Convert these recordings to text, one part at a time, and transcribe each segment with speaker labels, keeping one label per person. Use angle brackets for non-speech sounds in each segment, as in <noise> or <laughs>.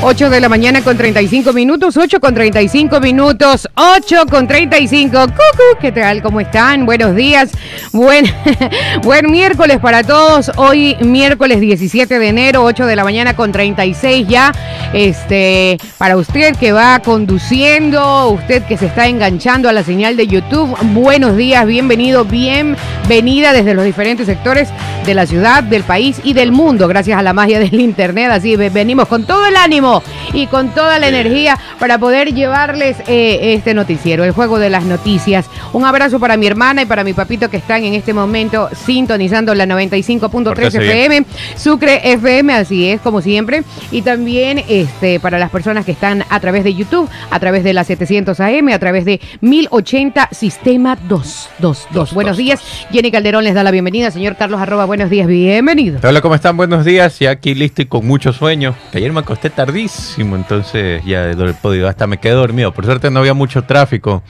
Speaker 1: 8 de la mañana con 35 minutos, 8 con 35 minutos, 8 con 35. Cucu, ¿qué tal? ¿Cómo están? Buenos días. Buen, <laughs> buen miércoles para todos. Hoy miércoles 17 de enero, 8 de la mañana con 36 ya. Este, para usted que va conduciendo, usted que se está enganchando a la señal de YouTube, buenos días, bienvenido, bienvenida desde los diferentes sectores de la ciudad, del país y del mundo, gracias a la magia del internet. Así venimos con todo el ánimo y con toda la energía para poder llevarles eh, este noticiero, el juego de las noticias. Un abrazo para mi hermana y para mi papito que están en este momento sintonizando la 95.3 FM, Sucre FM, así es como siempre. Y también este, para las personas que están a través de YouTube, a través de la 700 AM, a través de 1080 Sistema 222. Buenos días. Jenny Calderón les da la bienvenida. Señor Carlos Arroba, buenos días, bienvenido.
Speaker 2: Hola, ¿cómo están? Buenos días. Y aquí listo y con mucho sueño. ayer me acosté tardísimo entonces ya he podido, hasta me quedé dormido. Por suerte no había mucho tráfico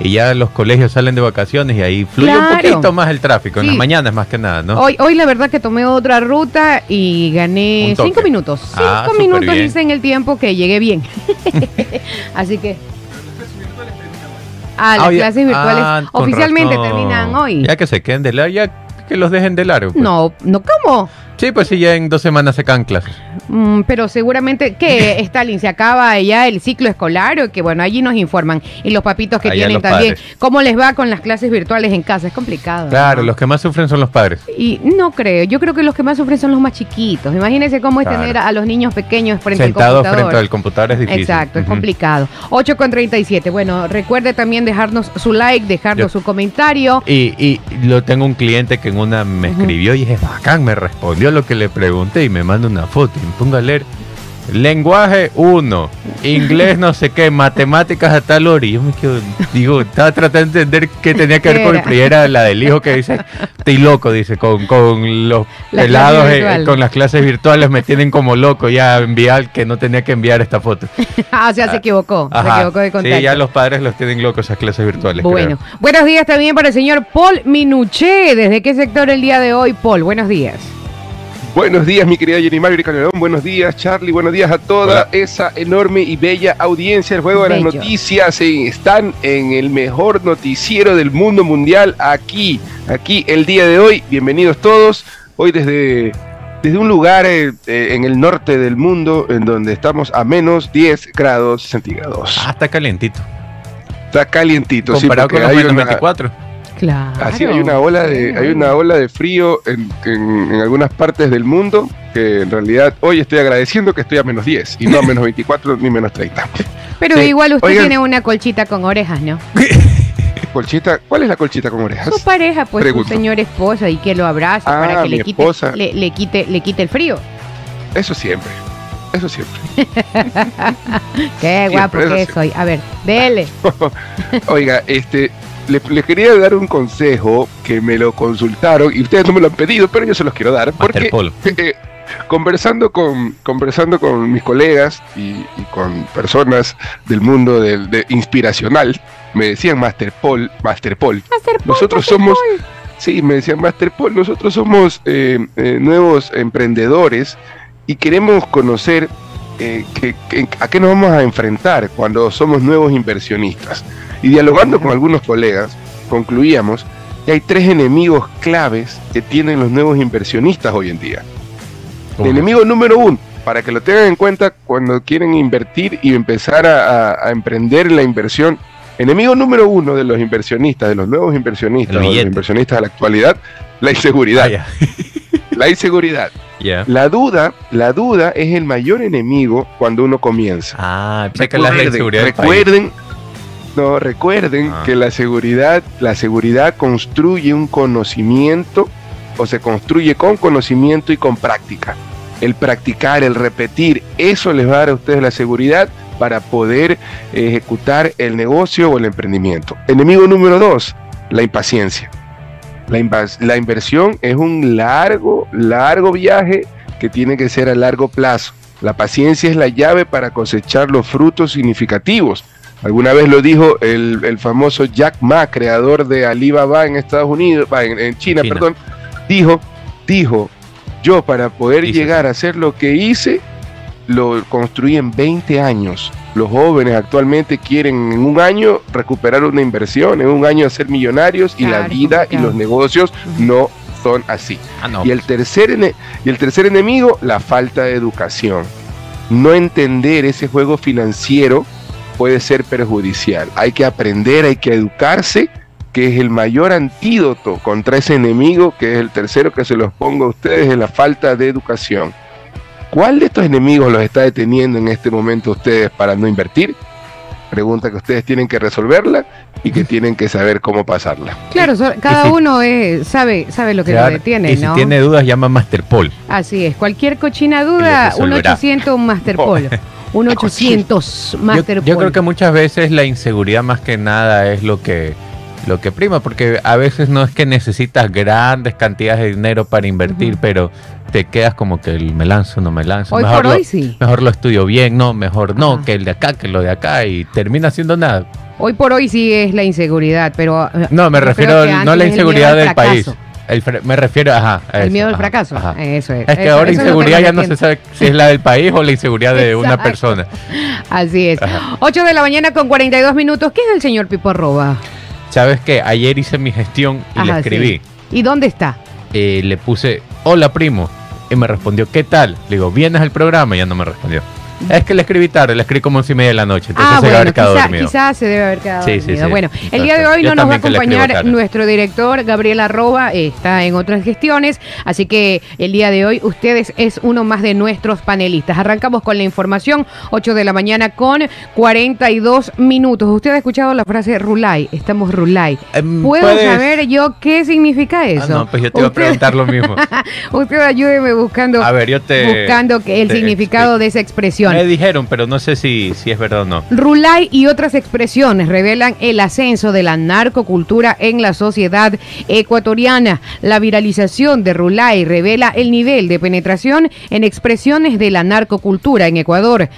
Speaker 2: y ya los colegios salen de vacaciones y ahí fluye un poquito más el tráfico, en las mañanas más que nada, ¿no?
Speaker 1: Hoy, hoy la verdad que tomé otra ruta y gané cinco minutos. Ah, cinco minutos hice en el tiempo que llegué bien. <laughs> Así que... Ah, las ah, clases virtuales ah, oficialmente terminan hoy.
Speaker 2: Ya que se queden de largo, ya que los dejen de largo. Pues.
Speaker 1: No, no, ¿cómo?
Speaker 2: Sí, pues sí, ya en dos semanas se caen clases.
Speaker 1: Mm, pero seguramente que <laughs> Stalin se acaba ya el ciclo escolar o que bueno, allí nos informan. Y los papitos que tienen también. ¿Cómo les va con las clases virtuales en casa? Es complicado.
Speaker 2: Claro, los que más sufren son los padres.
Speaker 1: Y no creo, yo creo que los que más sufren son los más chiquitos. Imagínense cómo es tener a los niños pequeños frente al computador.
Speaker 2: frente al computador es difícil.
Speaker 1: Exacto, es complicado. 8 con 37. Bueno, recuerde también dejarnos su like, dejarnos su comentario.
Speaker 2: Y, y lo tengo un cliente que en una me escribió y es bacán, me respondió lo que le pregunté y me manda una foto y me pongo a leer Lenguaje 1, inglés no sé qué, matemáticas a tal hora. Y yo me quedo, digo, estaba tratando de entender qué tenía que ver con el primera, la del hijo que dice, estoy loco, dice, con, con los helados, eh, con las clases virtuales me tienen como loco ya enviar que no tenía que enviar esta foto. <laughs>
Speaker 1: ah, o sea, se equivocó, se equivocó de
Speaker 2: contacto. Sí, ya los padres los tienen locos esas clases virtuales.
Speaker 1: Bueno, buenos días también para el señor Paul Minuché. ¿Desde qué sector el día de hoy, Paul? Buenos días.
Speaker 3: Buenos días, mi querida Jenny Margaret Calderón. Buenos días, Charlie. Buenos días a toda esa enorme y bella audiencia del Juego de las Noticias. están en el mejor noticiero del mundo mundial aquí, aquí el día de hoy. Bienvenidos todos. Hoy desde, desde un lugar eh, eh, en el norte del mundo en donde estamos a menos 10 grados centígrados.
Speaker 2: Ah, está calientito.
Speaker 3: Está calientito,
Speaker 2: Comparado sí, con los menos 24.
Speaker 3: Así hay una ola de, hay una ola de frío en, algunas partes del mundo que en realidad hoy estoy agradeciendo que estoy a menos 10 y no a menos 24 ni menos 30. <laughs>
Speaker 1: Pero igual usted tiene una colchita con orejas, ¿no? <laughs>
Speaker 3: colchita, ¿cuál es la colchita con orejas?
Speaker 1: Su pareja, pues su señor esposa y que lo abrace ah, para que le quite, le, quite, le quite el frío.
Speaker 3: Eso siempre. Eso siempre. <laughs>
Speaker 1: Qué guapo que soy. A ver, dele.
Speaker 3: Oiga, este, les, quería dar un consejo que me lo consultaron y ustedes no me lo han pedido, pero yo se los quiero dar porque <laughs> eh, conversando con conversando con mis colegas y, con personas del mundo del, de, inspiracional me decían Master Paul, Master Paul. nosotros somos sí me decían Master Paul, nosotros somos eh, eh, nuevos emprendedores y queremos conocer a qué nos vamos a enfrentar cuando somos nuevos inversionistas. Y dialogando con algunos colegas, concluíamos que hay tres enemigos claves que tienen los nuevos inversionistas hoy en día. El enemigo número uno, para que lo tengan en cuenta cuando quieren invertir y empezar a, emprender la inversión, enemigo número uno de los inversionistas, de los nuevos inversionistas, de los inversionistas de la actualidad, la inseguridad. Ah, <laughs> la inseguridad. La duda, la duda es el mayor enemigo cuando uno comienza.
Speaker 2: Ah,
Speaker 3: recuerden, no, recuerden ah. que la seguridad, la seguridad construye un conocimiento o se construye con conocimiento y con práctica. El practicar, el repetir, eso les va a dar a ustedes la seguridad para poder ejecutar el negocio o el emprendimiento. Enemigo número dos, la impaciencia. La, la inversión es un largo, largo viaje que tiene que ser a largo plazo. La paciencia es la llave para cosechar los frutos significativos Alguna vez lo dijo el, famoso Jack Ma, creador de Alibaba en Estados Unidos, en, China, perdón, dijo, dijo, yo para poder llegar a hacer lo que hice, lo construí en 20 años. Los jóvenes actualmente quieren en un año recuperar una inversión, en un año ser millonarios y la vida y los negocios no son así. Ah, y, el tercer y el tercer enemigo, la falta de educación. No entender ese juego financiero puede ser perjudicial. Hay que aprender, hay que educarse, que es el mayor antídoto contra ese enemigo, que es el tercero que se los pongo a ustedes, es la falta de educación. ¿Cuál de estos enemigos los está deteniendo en este momento ustedes para no invertir? Pregunta que ustedes tienen que resolverla y que tienen que saber cómo pasarla.
Speaker 1: Claro, cada uno sabe, sabe lo que lo detiene,
Speaker 2: y si tiene dudas, llama a Masterpol.
Speaker 1: Así es, cualquier cochina duda, un 800 Masterpol. Un 800 Masterpol.
Speaker 2: Yo, yo creo que muchas veces la inseguridad más que nada es lo que lo que prima, porque a veces no es que necesitas grandes cantidades de dinero para invertir, pero te quedas como que el me lanzo, no me lanzo.
Speaker 1: Hoy
Speaker 2: mejor
Speaker 1: por
Speaker 2: lo,
Speaker 1: hoy sí.
Speaker 2: Mejor lo estudio bien, no, mejor no, que el de acá, que lo de acá, y termina haciendo nada.
Speaker 1: Hoy por hoy sí es la inseguridad, pero...
Speaker 2: No, me refiero no a la inseguridad del país. Me refiero, ajá.
Speaker 1: el miedo al fracaso. Eso es.
Speaker 2: Es que ahora inseguridad ya no se sabe si es la del país o la inseguridad de una persona.
Speaker 1: Así es. 8 de la mañana con 42 minutos. ¿Qué es el señor Pipo Arroba?
Speaker 2: ¿Sabes qué? Ayer hice mi gestión y le escribí.
Speaker 1: ¿Y dónde está?
Speaker 2: Eh, le puse, hola primo. Y me respondió, ¿qué tal? Le digo, ¿vienes al programa? Y ya no me respondió. Es que le escribí tarde, le escribí como once y media de la noche, entonces
Speaker 1: ah,
Speaker 2: se
Speaker 1: bueno,
Speaker 2: haber quedado
Speaker 1: quizá,
Speaker 2: dormido.
Speaker 1: Quizás se debe haber quedado dormido. bueno, el día de hoy no nos va a acompañar nuestro director, Gabriel Arroba, está en otras gestiones, así que el día de hoy ustedes es uno más de nuestros panelistas. Arrancamos con la información, 8 de la mañana con 42 minutos. Usted ha escuchado la frase Rulay, estamos Rulay. Em, ¿Puedo saber yo qué significa ah, eso?
Speaker 2: no, pues yo te iba a preguntar lo mismo. <laughs>
Speaker 1: usted ayúdeme buscando,
Speaker 2: a ver, yo te,
Speaker 1: buscando el significado de esa expresión.
Speaker 2: Me dijeron, pero no sé si, si es verdad o no.
Speaker 1: Rulay y otras expresiones revelan el ascenso de la narcocultura en la sociedad ecuatoriana. La viralización de Rulay revela el nivel de penetración en expresiones de la narcocultura en Ecuador.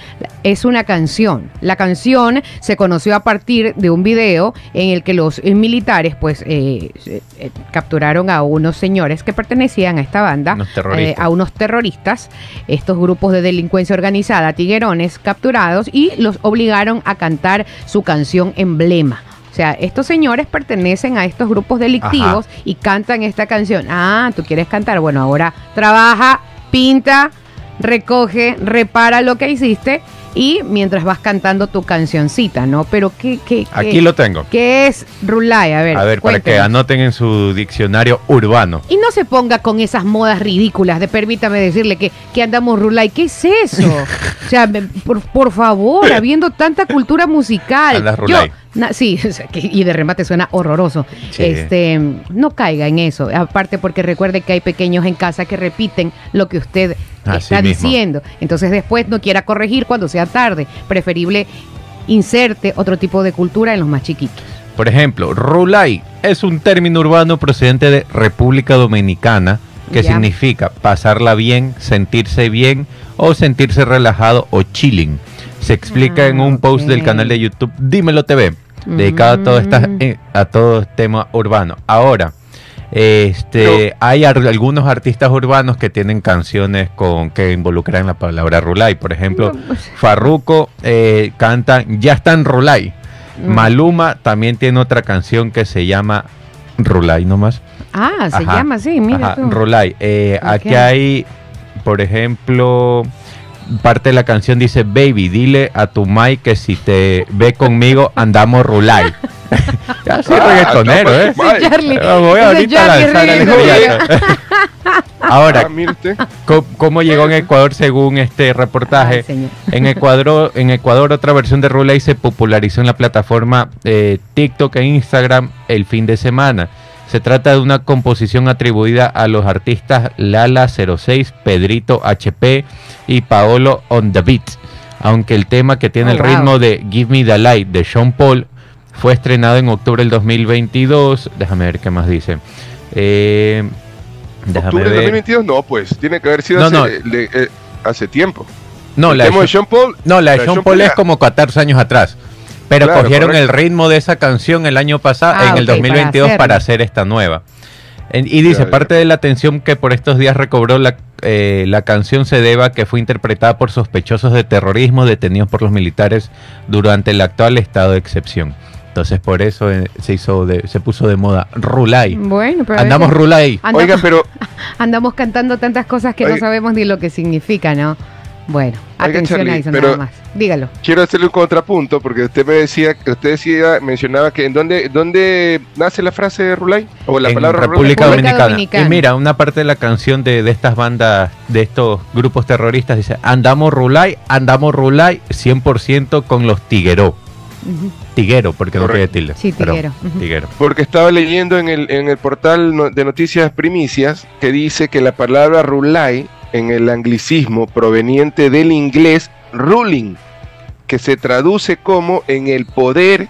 Speaker 1: Es una canción. La canción se conoció a partir de un video en el que los militares pues eh, eh, capturaron a unos señores que pertenecían a esta banda, eh, a unos terroristas, estos grupos de delincuencia organizada tiguerones capturados y los obligaron a cantar su canción emblema. O sea, estos señores pertenecen a estos grupos delictivos y cantan esta canción. Ah, tú quieres cantar. Bueno, ahora trabaja, pinta, recoge, repara lo que hiciste y mientras vas cantando tu cancioncita, ¿no? Pero ¿qué, qué,
Speaker 2: Aquí lo tengo.
Speaker 1: ¿Qué es Rulay? A ver,
Speaker 2: a ver para que anoten en su diccionario urbano.
Speaker 1: Y no se ponga con esas modas ridículas de permítame decirle que, que andamos Rulay. ¿Qué es eso? <laughs> o sea, por, por favor, habiendo tanta cultura musical.
Speaker 2: Andas Rulay
Speaker 1: sí, <laughs> y de remate suena horroroso. Este, no caiga en eso. Aparte porque recuerde que hay pequeños en casa que repiten lo que usted está diciendo. Entonces después no quiera corregir cuando sea tarde. Preferible inserte otro tipo de cultura en los más chiquitos.
Speaker 2: Por ejemplo, rulay es un término urbano procedente de República Dominicana que significa pasarla bien, sentirse bien o sentirse relajado o chilling. Se explica en un ah, post del canal de YouTube Dímelo TV dedicado a todo esta, mm. eh, a todo tema urbano. Ahora, este, hay algunos artistas urbanos que tienen canciones con que involucran la palabra Rulay. Por ejemplo, pues. Farruko eh, canta Ya está en Rulay. Mm. Maluma también tiene otra canción que se llama Rulay nomás.
Speaker 1: Ah, se llama así, mira.
Speaker 2: Rulay. Eh, aquí hay, por ejemplo, parte de la canción dice, baby, dile a tu Mai que si te ve conmigo andamos rulay. <laughs> ya soy ah, reggaetonero, ¿eh? Sí, Charlie. Voy ahorita a lanzar <laughs> Ahora, ah, ¿cómo, llegó en Ecuador según este reportaje? en Ecuador, en Ecuador otra versión de Rulay se popularizó en la plataforma eh, TikTok e Instagram el fin de semana. Se trata de una composición atribuida a los artistas Lala06, Pedrito HP y Paolo on the Beat. Aunque el tema que tiene el oh, ritmo de Give Me the Light de Sean Paul fue estrenado en octubre del 2022. Déjame ver qué más dice.
Speaker 3: Eh, ¿Octubre del 2022? No, pues tiene que haber sido eh, hace, tiempo.
Speaker 2: No, la de, Sean Paul, no, la de Sean, Paul, es como 14 años atrás. Pero cogieron el ritmo de esa canción el año pasado, ah, en el 2022, para hacer esta nueva. Y dice, parte de la atención que por estos días recobró la, eh, la canción se deba que fue interpretada por sospechosos de terrorismo detenidos por los militares durante el actual estado de excepción. Entonces por eso eh, se hizo de, se puso de moda Rulay.
Speaker 1: Bueno, pero
Speaker 2: andamos Rulay.
Speaker 3: Oiga, pero <laughs>
Speaker 1: andamos cantando tantas cosas que no sabemos ni lo que significa, ¿no? Bueno, atención a eso nada más. Dígalo.
Speaker 3: Quiero hacerle un contrapunto porque usted me decía, usted decía, mencionaba que en dónde, dónde nace la frase de Rulay
Speaker 2: o la palabra República, Dominicana. Y mira, una parte de la canción de, de, estas bandas, de estos grupos terroristas dice, andamos Rulay, andamos Rulay 100% con los Tigueró. Tiguero, porque no quiere tilde.
Speaker 1: Sí, tiguero.
Speaker 3: tiguero. Porque estaba leyendo en el, en el portal de noticias primicias que dice que la palabra Rulay en el anglicismo proveniente del inglés ruling, que se traduce como en el poder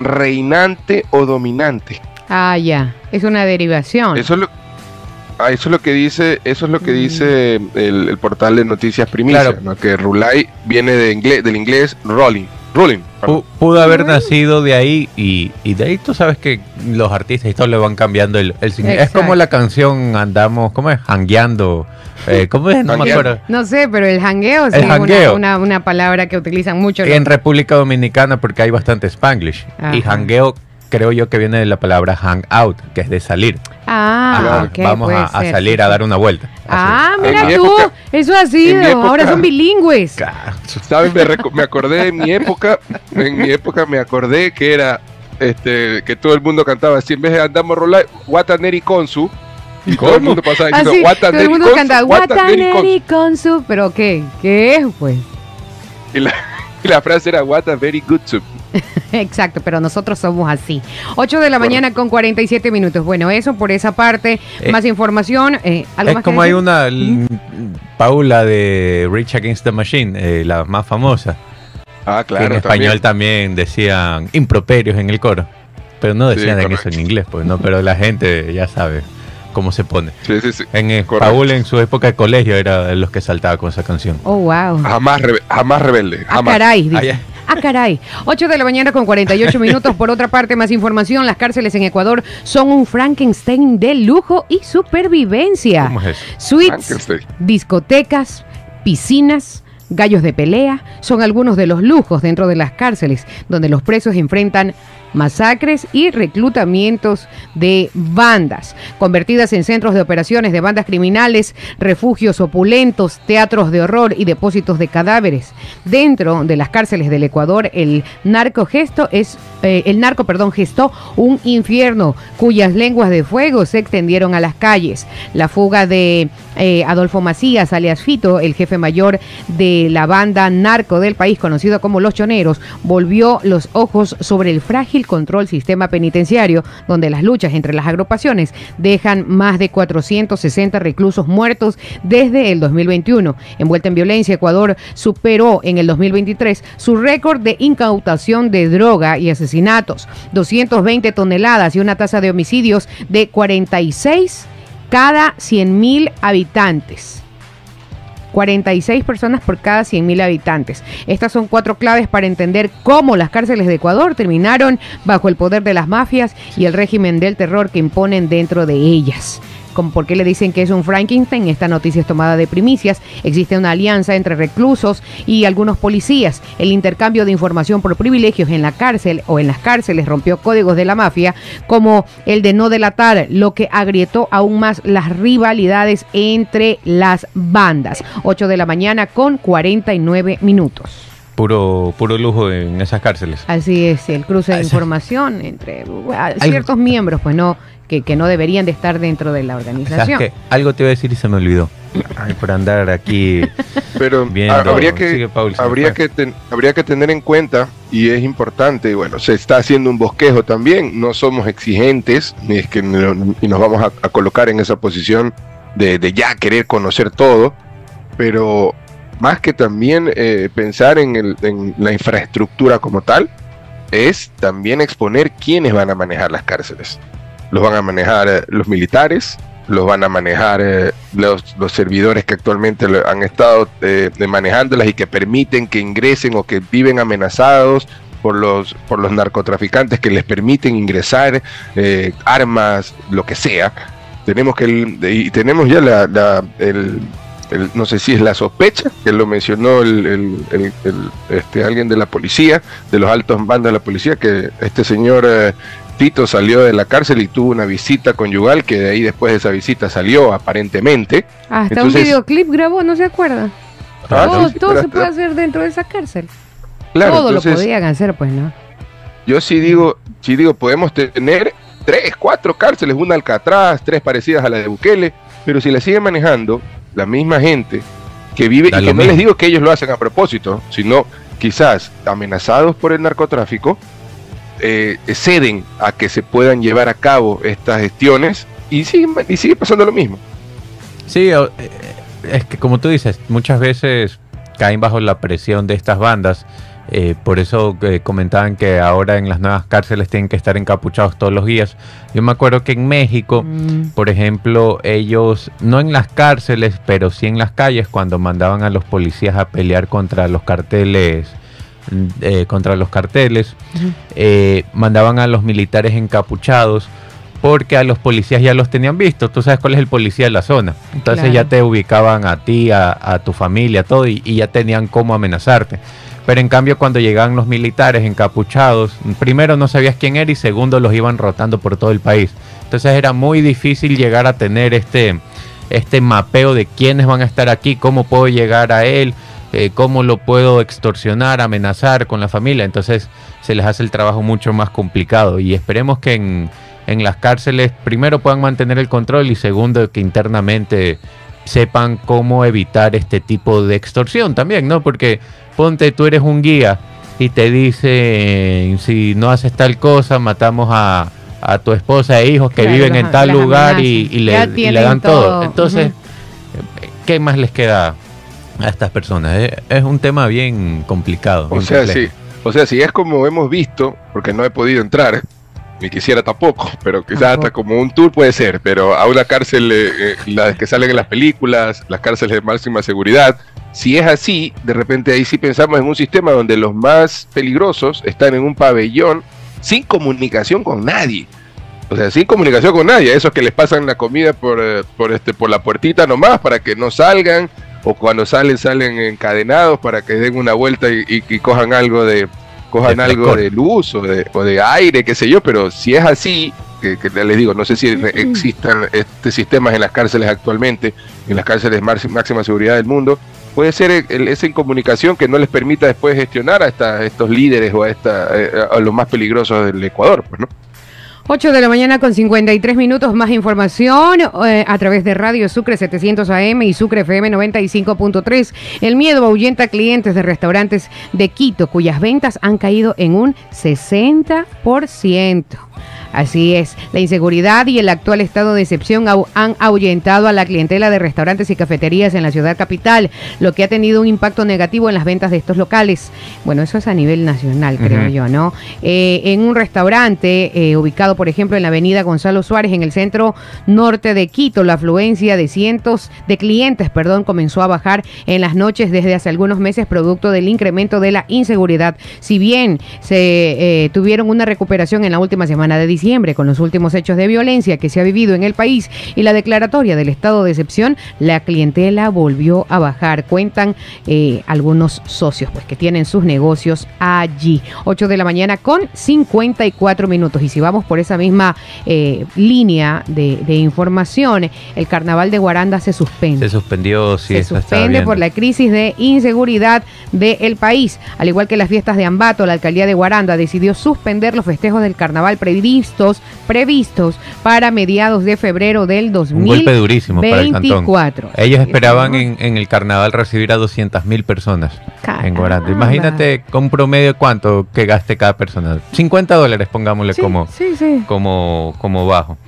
Speaker 3: reinante o dominante.
Speaker 1: Ah, ya, es una derivación.
Speaker 3: Eso es lo, ah, eso es lo que dice, eso es lo que mm. dice el, portal de noticias primicias, que Rulay viene de inglés, del inglés rolling. Ruling.
Speaker 2: Pudo haber nacido de ahí y, de ahí tú sabes que los artistas y todo le van cambiando el, el Es como la canción Andamos, ¿cómo es? Hangueando eh, ¿Cómo es?
Speaker 1: No me acuerdo. No sé, pero el hangueo sí es una, una, palabra que utilizan mucho.
Speaker 2: En República Dominicana porque hay bastante spanglish. Y hangueo creo yo que viene de la palabra hang out, que es de salir.
Speaker 1: Ah,
Speaker 2: vamos a, salir a dar una vuelta.
Speaker 1: Ah, mira tú, eso ha sido, ahora son bilingües.
Speaker 3: ¿Sabes? Me, me, acordé de mi época, en mi época me acordé que era este que todo el mundo cantaba así, en vez de andamos rolar, Wataneri Konsu, y todo el mundo pasaba
Speaker 1: diciendo ah, Todo el mundo canta Wataneri Konsu, pero ¿qué? ¿Qué es, pues?
Speaker 3: Y la, <laughs> y la frase era What a very good soup. <laughs>
Speaker 1: Exacto, pero nosotros somos así. 8 de la mañana con 47 minutos. Bueno, eso por esa parte. Eh, más información. Eh,
Speaker 2: es como hay una Paula de Rich Against the Machine, eh, la más famosa.
Speaker 3: Ah, claro.
Speaker 2: en español también. decían improperios en el coro. Pero no decían eso en inglés, pues no, pero la gente ya sabe cómo se pone.
Speaker 3: Sí, sí, sí.
Speaker 2: En Paul en su época de colegio era de los que saltaba con esa canción.
Speaker 1: Oh, wow.
Speaker 3: Jamás, jamás rebelde.
Speaker 1: Ah, caray. Ah, caray. 8 de la mañana con 48 minutos. Por otra parte, más información. Las cárceles en Ecuador son un Frankenstein de lujo y supervivencia.
Speaker 2: ¿Cómo es
Speaker 1: Suites, discotecas, piscinas, gallos de pelea son algunos de los lujos dentro de las cárceles donde los presos enfrentan masacres y reclutamientos de bandas, convertidas en centros de operaciones de bandas criminales, refugios opulentos, teatros de horror y depósitos de cadáveres. Dentro de las cárceles del Ecuador, el narco gesto es eh, el narco, perdón, gestó un infierno cuyas lenguas de fuego se extendieron a las calles. La fuga de eh, Adolfo Macías, alias Fito, el jefe mayor de la banda narco del país, conocido como Los Choneros, volvió los ojos sobre el frágil control sistema penitenciario, donde las luchas entre las agrupaciones dejan más de 460 reclusos muertos desde el 2021. Envuelta en violencia, Ecuador superó en el 2023 su récord de incautación de droga y asesinatos, 220 toneladas y una tasa de homicidios de 46 cada 100.000 habitantes. 46 personas por cada 100.000 habitantes. Estas son cuatro claves para entender cómo las cárceles de Ecuador terminaron bajo el poder de las mafias y el régimen del terror que imponen dentro de ellas por qué le dicen que es un Frankenstein. Esta noticia es tomada de primicias. Existe una alianza entre reclusos y algunos policías. El intercambio de información por privilegios en la cárcel o en las cárceles rompió códigos de la mafia, como el de no delatar, lo que agrietó aún más las rivalidades entre las bandas. 8 de la mañana con 49 minutos
Speaker 2: puro puro lujo en esas cárceles.
Speaker 1: Así es, el cruce de información entre ciertos miembros, pues no que, no deberían de estar dentro de la organización.
Speaker 2: Algo te iba a decir y se me olvidó. por andar aquí <laughs>
Speaker 3: Pero habría que habría que habría que tener en cuenta y es importante, bueno, se está haciendo un bosquejo también, no somos exigentes ni es que y nos vamos a, colocar en esa posición de, ya querer conocer todo, pero más que también eh, pensar en, en la infraestructura como tal, es también exponer quiénes van a manejar las cárceles los van a manejar eh, los militares, los van a manejar eh, los, los, servidores que actualmente han estado manejándolas y que permiten que ingresen o que viven amenazados por los, por los narcotraficantes que les permiten ingresar armas, lo que sea. tenemos que y tenemos ya la, el, no sé si es la sospecha, que lo mencionó el, este, alguien de la policía, de los altos mandos de la policía, que este señor eh, Tito salió de la cárcel y tuvo una visita conyugal, que de ahí después de esa visita salió aparentemente.
Speaker 1: Hasta un videoclip grabó, ¿no se acuerda? Ah, todo, se puede hacer dentro de esa cárcel. todo lo podían hacer, pues, ¿no?
Speaker 3: Yo sí digo, sí digo, podemos tener tres, cuatro cárceles, una Alcatraz, tres parecidas a la de Bukele, pero si la sigue manejando la misma gente que vive, y que no les digo que ellos lo hacen a propósito, sino quizás amenazados por el narcotráfico, eh, ceden a que se puedan llevar a cabo estas gestiones y sigue, y sigue pasando lo mismo.
Speaker 2: Sí, eh, es que como tú dices, muchas veces caen bajo la presión de estas bandas eh, por eso eh, comentaban que ahora en las nuevas cárceles tienen que estar encapuchados todos los días. Yo me acuerdo que en México, mm. por ejemplo, ellos, no en las cárceles, pero sí en las calles, cuando mandaban a los policías a pelear contra los carteles, mm, eh, contra los carteles, mandaban a los militares encapuchados porque a los policías ya los tenían visto. Tú sabes cuál es el policía de la zona. Entonces ya te ubicaban a ti, a, tu familia, todo, y, y ya tenían cómo amenazarte. Pero en cambio cuando llegaban los militares encapuchados, primero no sabías quién era y segundo los iban rotando por todo el país. Entonces era muy difícil llegar a tener este, este mapeo de quiénes van a estar aquí, cómo puedo llegar a él, eh, cómo lo puedo extorsionar, amenazar con la familia. Entonces se les hace el trabajo mucho más complicado y esperemos que en, en las cárceles primero puedan mantener el control y segundo que internamente sepan cómo evitar este tipo de extorsión también, ¿no? Porque ponte, tú eres un guía y te dice, si no haces tal cosa, matamos a, tu esposa e hijos que viven en tal lugar y, le, dan todo. Entonces, ¿qué más les queda a estas personas? Es, un tema bien complicado.
Speaker 3: O sea, sí. O sea, si es como hemos visto, porque no he podido entrar, ni quisiera tampoco, <laughs> pero quizás hasta como un tour puede ser, pero a una cárcel, eh, eh, las que salen en las películas, las cárceles de máxima seguridad, si es así, de repente ahí sí pensamos en un sistema donde los más peligrosos están en un pabellón sin comunicación con nadie. O sea, sin comunicación con nadie, esos que les pasan la comida por, eh, por, este, por la puertita nomás para que no salgan, o cuando salen, salen encadenados para que den una vuelta y cojan algo de, cojan algo de luz o de, aire, qué sé yo, pero si es así, que, les digo, no sé si existan este sistemas en las cárceles actualmente, en las cárceles máxima seguridad del mundo, puede ser esa incomunicación que no les permita después gestionar a, estos líderes o eh, a los más peligrosos del Ecuador, pues, ¿no?
Speaker 1: 8 de la mañana con 53 minutos más información eh, a través de Radio Sucre 700 AM y Sucre FM 95.3. El miedo ahuyenta clientes de restaurantes de Quito cuyas ventas han caído en un 60%. Así es, la inseguridad y el actual estado de excepción han ahuyentado a la clientela de restaurantes y cafeterías en la ciudad capital, lo que ha tenido un impacto negativo en las ventas de estos locales. Bueno, eso es a nivel nacional, creo yo, ¿no? Eh, en un restaurante eh, ubicado, por ejemplo, en la avenida Gonzalo Suárez, en el centro norte de Quito, la afluencia de cientos de clientes, perdón, comenzó a bajar en las noches desde hace algunos meses, producto del incremento de la inseguridad. Si bien se eh, tuvieron una recuperación en la última semana de diciembre, con los últimos hechos de violencia que se ha vivido en el país y la declaratoria del estado de excepción, la clientela volvió a bajar. Cuentan eh, algunos socios pues que tienen sus negocios allí. 8 de la mañana con 54 minutos. Y si vamos por esa misma eh, línea de, información, el carnaval de Guaranda se suspende.
Speaker 2: Se suspendió, sí.
Speaker 1: Se suspende por la crisis de inseguridad del país. Al igual que las fiestas de Ambato, la alcaldía de Guaranda decidió suspender los festejos del carnaval previsto previstos para mediados de febrero del 2024. Un golpe durísimo para el cantón.
Speaker 2: Ellos esperaban en, el carnaval recibir a 200 mil personas en Guaranda. Imagínate con promedio cuánto que gaste cada persona. 50 dólares, pongámosle como, como, como bajo.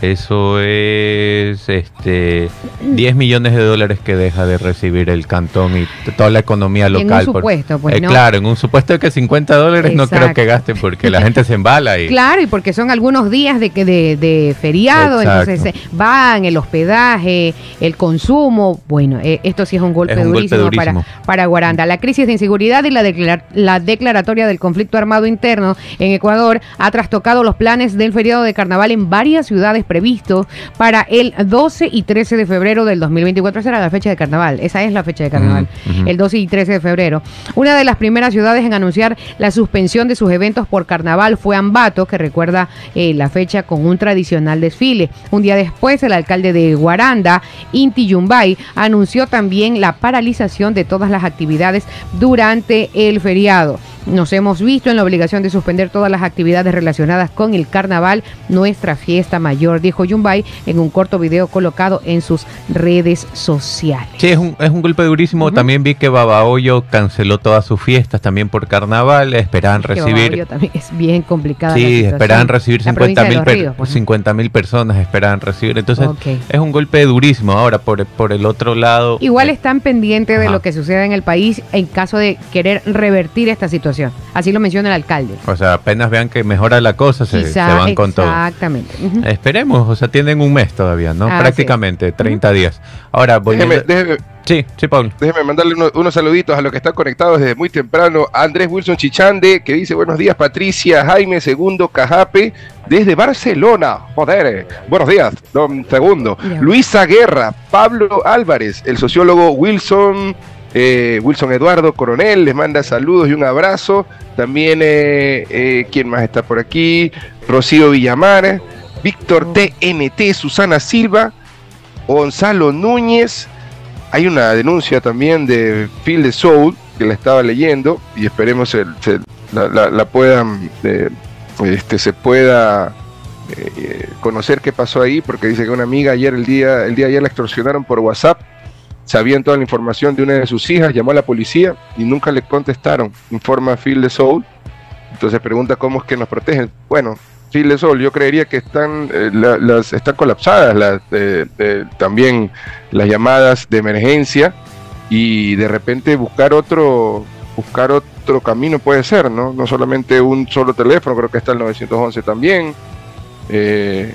Speaker 2: Eso es este 10 millones de dólares que deja de recibir el cantón y toda la economía local. En
Speaker 1: un supuesto, pues,
Speaker 2: eh, Claro, en un supuesto de que 50 dólares no creo que gasten porque la gente se embala. Y... <laughs>
Speaker 1: Claro, y porque son algunos días de, de, de feriado, entonces eh, van, el hospedaje, el consumo. Bueno, eh, esto sí es un golpe, durísimo, Para, para Guaranda. La crisis de inseguridad y la, la declaratoria del conflicto armado interno en Ecuador ha trastocado los planes del feriado de carnaval en varias ciudades tradicionales previstos para el 12 y 13 de febrero del 2024. Esa era la fecha de carnaval, esa es la fecha de carnaval, el 12 y 13 de febrero. Una de las primeras ciudades en anunciar la suspensión de sus eventos por carnaval fue Ambato, que recuerda eh, la fecha con un tradicional desfile. Un día después, el alcalde de Guaranda, Inti Yumbay, anunció también la paralización de todas las actividades durante el feriado. Nos hemos visto en la obligación de suspender todas las actividades relacionadas con el carnaval, nuestra fiesta mayor, dijo Yumbay en un corto video colocado en sus redes sociales.
Speaker 2: Sí, es un, es un golpe durísimo. También vi que Babahoyo canceló todas sus fiestas también por carnaval. Esperaban recibir.
Speaker 1: también es bien complicado.
Speaker 2: Sí, esperaban recibir 50 mil pues, personas, esperaban recibir. Entonces, es un golpe durísimo. Ahora, por, por el otro lado.
Speaker 1: Igual eh, están pendientes de lo que sucede en el país en caso de querer revertir esta situación. Así lo menciona el alcalde.
Speaker 2: O sea, apenas vean que mejora la cosa, se, van con todo.
Speaker 1: Exactamente.
Speaker 2: Esperemos, o sea, tienen un mes todavía, ¿no? Prácticamente, 30 días. Ahora, volviendo...
Speaker 3: déjeme, Sí, sí, Pablo. Déjeme mandarle unos, saluditos a los que están conectados desde muy temprano. Andrés Wilson Chichande, que dice buenos días, Patricia Jaime Segundo Cajape, desde Barcelona. Joder, buenos días, don Segundo. Luisa Guerra, Pablo Álvarez, el sociólogo Wilson eh, Wilson Eduardo Coronel les manda saludos y un abrazo. También, eh, eh, ¿quién más está por aquí? Rocío Villamar, Víctor TNT, Susana Silva, Gonzalo Núñez. Hay una denuncia también de Phil de Soul que la estaba leyendo y esperemos la, puedan, este, se pueda conocer qué pasó ahí porque dice que una amiga ayer el día el día ayer la extorsionaron por WhatsApp sabían toda la información de una de sus hijas, llamó a la policía y nunca le contestaron, informa Phil de Soul. Entonces pregunta cómo es que nos protegen. Bueno, Phil de Soul, yo creería que están, eh, las, están colapsadas las, también las llamadas de emergencia y de repente buscar otro, buscar otro camino puede ser, ¿no? No solamente un solo teléfono, creo que está el 911 también. Eh,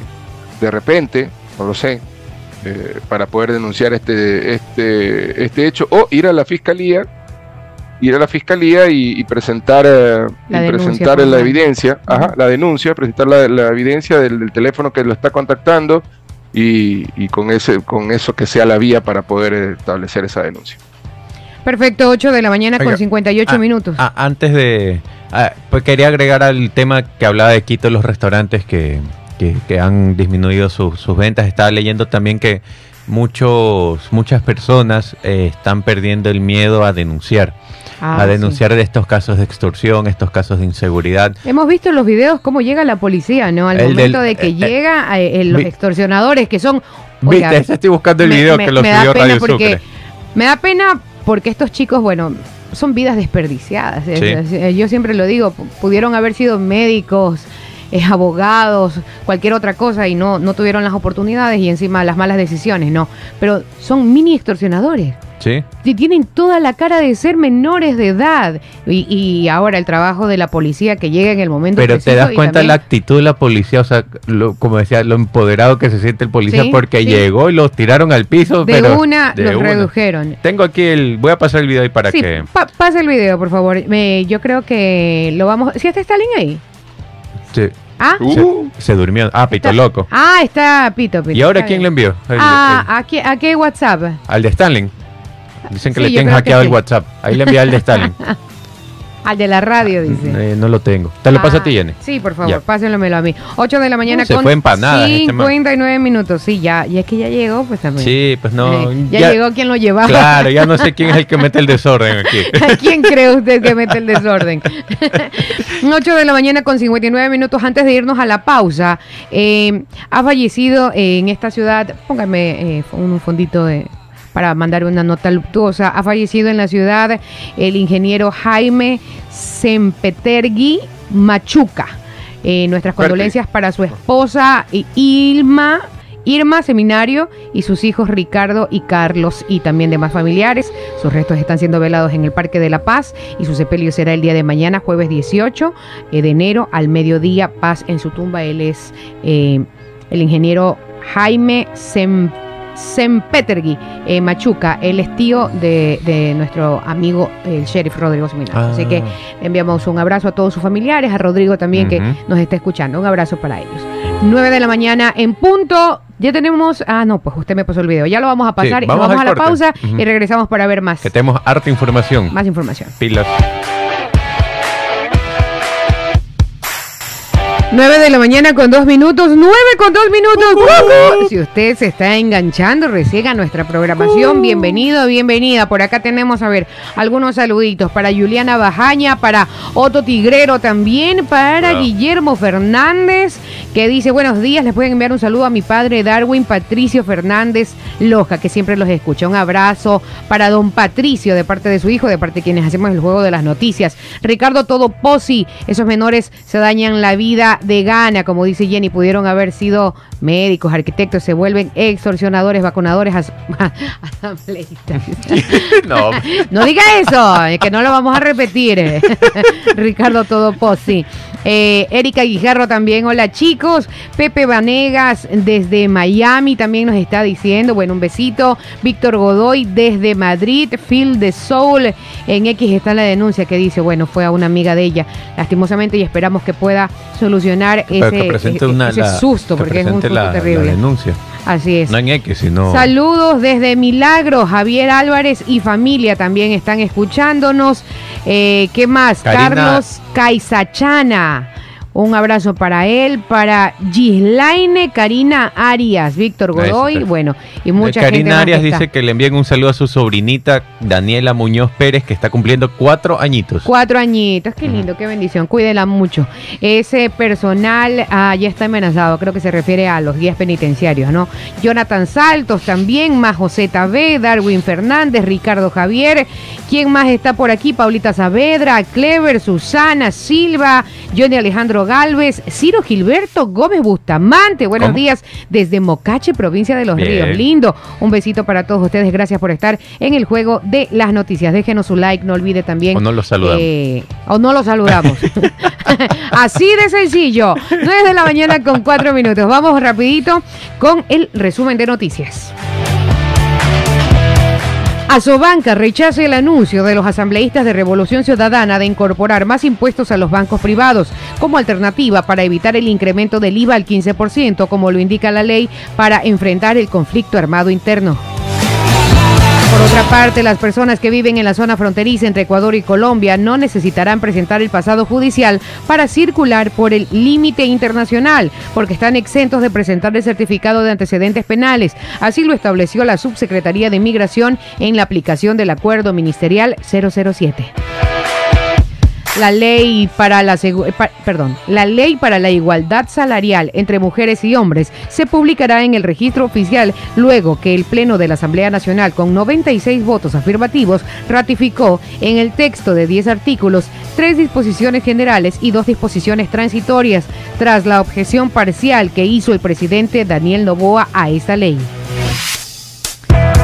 Speaker 3: de repente, no lo sé, eh, para poder denunciar este, este, este hecho o ir a la fiscalía ir a la fiscalía y, presentar eh, la, presentar la evidencia, la denuncia, presentar la, evidencia del, teléfono que lo está contactando y, con ese con eso que sea la vía para poder establecer esa denuncia.
Speaker 1: Perfecto, 8 de la mañana con 58 ah, minutos.
Speaker 2: Ah, antes de, ah, pues quería agregar al tema que hablaba de Quito, los restaurantes que, que, han disminuido sus ventas. Estaba leyendo también que muchos, muchas personas eh, están perdiendo el miedo a denunciar. a ah, denunciar estos casos de extorsión, estos casos de inseguridad.
Speaker 1: Hemos visto en los videos cómo llega la policía, ¿no? Al momento de que eh, eh, llega los extorsionadores, que son...
Speaker 2: Viste, estoy buscando el video que lo subió Radio Sucre.
Speaker 1: Me da pena porque estos chicos, bueno, son vidas desperdiciadas. Yo siempre lo digo, pudieron haber sido médicos, abogados, cualquier otra cosa y no, no tuvieron las oportunidades y encima las malas decisiones, no. Pero son mini extorsionadores.
Speaker 2: Sí.
Speaker 1: Y tienen toda la cara de ser menores de edad. Y, ahora el trabajo de la policía que llega en el momento
Speaker 2: Pero te das cuenta la actitud de la policía, o sea, como decía, lo empoderado que se siente el policía porque llegó y los tiraron al piso.
Speaker 1: De una los redujeron.
Speaker 2: Tengo aquí el. Voy a pasar el video ahí para que.
Speaker 1: pasa el video, por favor. yo creo que lo vamos. ¿Si está Stalin ahí?
Speaker 2: ¿Ah? Uh. Se, durmió. Ah, Pito Loco.
Speaker 1: Ah, está Pito, Pito.
Speaker 2: ¿Y ahora quién le envió?
Speaker 1: ah, ¿a, qué, ¿a, qué, WhatsApp?
Speaker 2: Al de Stalin. Dicen que le tienen hackeado el WhatsApp. Ahí le envié al de Stalin. <laughs>
Speaker 1: Al de la radio, dice.
Speaker 2: Eh, no lo tengo. ¿Te lo paso a ti, Jenny?
Speaker 1: Sí, por favor, pásenlomelo a mí. 8 de la mañana
Speaker 2: se con fue empanada
Speaker 1: 59 este minutos. Sí, ya. Y es que ya llegó, pues también.
Speaker 2: Sí, pues no.
Speaker 1: Eh, ya, llegó quien lo llevaba.
Speaker 2: Claro, ya no sé quién es el que <laughs> mete el desorden aquí.
Speaker 1: ¿A <laughs> quién cree usted que mete el desorden? <laughs> 8 de la mañana con 59 minutos antes de irnos a la pausa. Eh, ha fallecido en esta ciudad, póngame un fondito de para mandar una nota luctuosa. Ha fallecido en la ciudad el ingeniero Jaime Sempetergui Machuca. Eh, nuestras condolencias para su esposa Ilma. Irma Seminario y sus hijos Ricardo y Carlos y también demás familiares. Sus restos están siendo velados en el Parque de la Paz y su sepelio será el día de mañana, jueves 18 eh, de enero, al mediodía. Paz en su tumba. Él es eh, el ingeniero Jaime Sempetergui Sempetergui, eh, Machuca. Él es tío de, nuestro amigo el sheriff Rodrigo Seminario. Así que ah. enviamos un abrazo a todos sus familiares, a Rodrigo también que nos está escuchando. Un abrazo para ellos. 9 de la mañana en punto. Ya tenemos. Ah, no, pues usted me pasó el video. Ya lo vamos a pasar.
Speaker 2: vamos,
Speaker 1: vamos a la pausa y regresamos para ver más.
Speaker 2: Que tenemos harta información.
Speaker 1: Más información.
Speaker 2: Pilas.
Speaker 1: 9 de la mañana con dos minutos, 9 con dos minutos. Si usted se está enganchando recién a nuestra programación, bienvenido, bienvenida. Por acá tenemos, a ver, algunos saluditos para Juliana Bajaña, para Otto Tigrero también, para Guillermo Fernández, que dice, buenos días, les pueden enviar un saludo a mi padre Darwin Patricio Fernández Loja, que siempre los escucha. Un abrazo para don Patricio, de parte de su hijo, de parte de quienes hacemos el juego de las noticias. Ricardo Todo Posi, esos menores se dañan la vida de gana, como dice Jenny, pudieron haber sido médicos, arquitectos, se vuelven extorsionadores, vacunadores, <laughs> asambleístas. <laughs> no. no diga eso, que no lo vamos a repetir. <laughs> Ricardo Todoposi. Eh, Erika Guijarro también, hola chicos. Pepe Vanegas desde Miami también nos está diciendo, bueno, un besito. Víctor Godoy desde Madrid, Phil de Soul. En X está la denuncia que dice, bueno, fue a una amiga de ella, lastimosamente, y esperamos que pueda solucionar ese, susto, porque es un susto terrible.
Speaker 2: denuncia.
Speaker 1: Así es.
Speaker 2: No en X, sino.
Speaker 1: Saludos desde Milagro. Javier Álvarez y familia también están escuchándonos. Eh, ¿Qué más? Carlos Caizachana. Un abrazo para él, para Gislaine Karina Arias, Víctor Godoy, bueno, y mucha
Speaker 2: gente. Karina Arias dice que le envíen un saludo a su sobrinita Daniela Muñoz Pérez, que está cumpliendo cuatro añitos.
Speaker 1: Cuatro añitos, qué lindo, qué bendición, cuídela mucho. Ese personal ah, ya está amenazado, creo que se refiere a los guías penitenciarios, ¿no? Jonathan Saltos también, más José Tabé, Darwin Fernández, Ricardo Javier, ¿quién más está por aquí? Paulita Saavedra, Clever, Susana, Silva, Johnny Alejandro Galvez, Ciro Gilberto Gómez Bustamante. Buenos días desde Mocache, provincia de Los Ríos. Lindo. Un besito para todos ustedes. Gracias por estar en el juego de las noticias. Déjenos su like, no olvide también.
Speaker 2: O no los saludamos.
Speaker 1: Eh, o no los saludamos. <laughs> Así de sencillo. 9 de la mañana con 4 minutos. Vamos rapidito con el resumen de noticias. Asobanca rechaza el anuncio de los asambleístas de Revolución Ciudadana de incorporar más impuestos a los bancos privados como alternativa para evitar el incremento del IVA al 15%, como lo indica la ley, para enfrentar el conflicto armado interno. Por otra parte, las personas que viven en la zona fronteriza entre Ecuador y Colombia no necesitarán presentar el pasado judicial para circular por el límite internacional, porque están exentos de presentar el certificado de antecedentes penales. Así lo estableció la Subsecretaría de Migración en la aplicación del Acuerdo Ministerial 007. La ley para la eh, la ley para la igualdad salarial entre mujeres y hombres se publicará en el registro oficial luego que el pleno de la Asamblea Nacional con 96 votos afirmativos ratificó en el texto de 10 artículos tres disposiciones generales y dos disposiciones transitorias tras la objeción parcial que hizo el presidente Daniel Novoa a esta ley.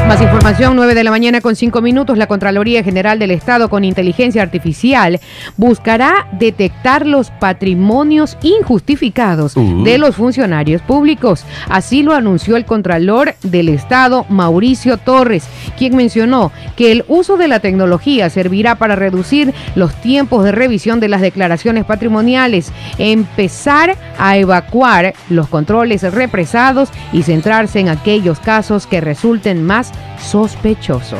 Speaker 1: Más información, 9 de la mañana con 5 minutos. La Contraloría General del Estado con Inteligencia Artificial buscará detectar los patrimonios injustificados uh. de los funcionarios públicos. Así lo anunció el Contralor del Estado, Mauricio Torres, quien mencionó que el uso de la tecnología servirá para reducir los tiempos de revisión de las declaraciones patrimoniales, empezar a evacuar los controles represados y centrarse en aquellos casos que resulten más sospechosos.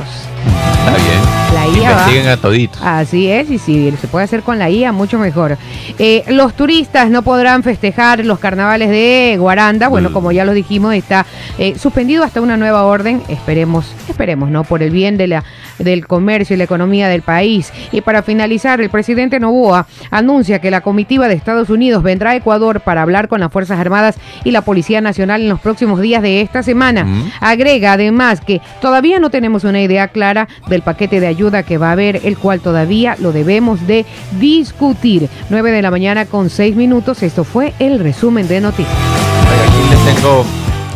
Speaker 2: Está bien. La IA a toditos.
Speaker 1: Así es, y si se puede hacer con la IA, mucho mejor. Eh, los turistas no podrán festejar los carnavales de Guaranda. Bueno, mm. como ya lo dijimos, está eh, suspendido hasta una nueva orden. Esperemos, esperemos, ¿no? Por el bien de la, del comercio y la economía del país. Y para finalizar, el presidente Novoa anuncia que la comitiva de Estados Unidos vendrá a Ecuador para hablar con las Fuerzas Armadas y la Policía Nacional en los próximos días de esta semana. Mm. Agrega además que todavía no tenemos una idea clara del paquete de ayuda que va a haber, el cual todavía lo debemos de discutir. 9 de la mañana con 6 minutos. Esto fue el resumen de noticias.
Speaker 2: Aquí le tengo,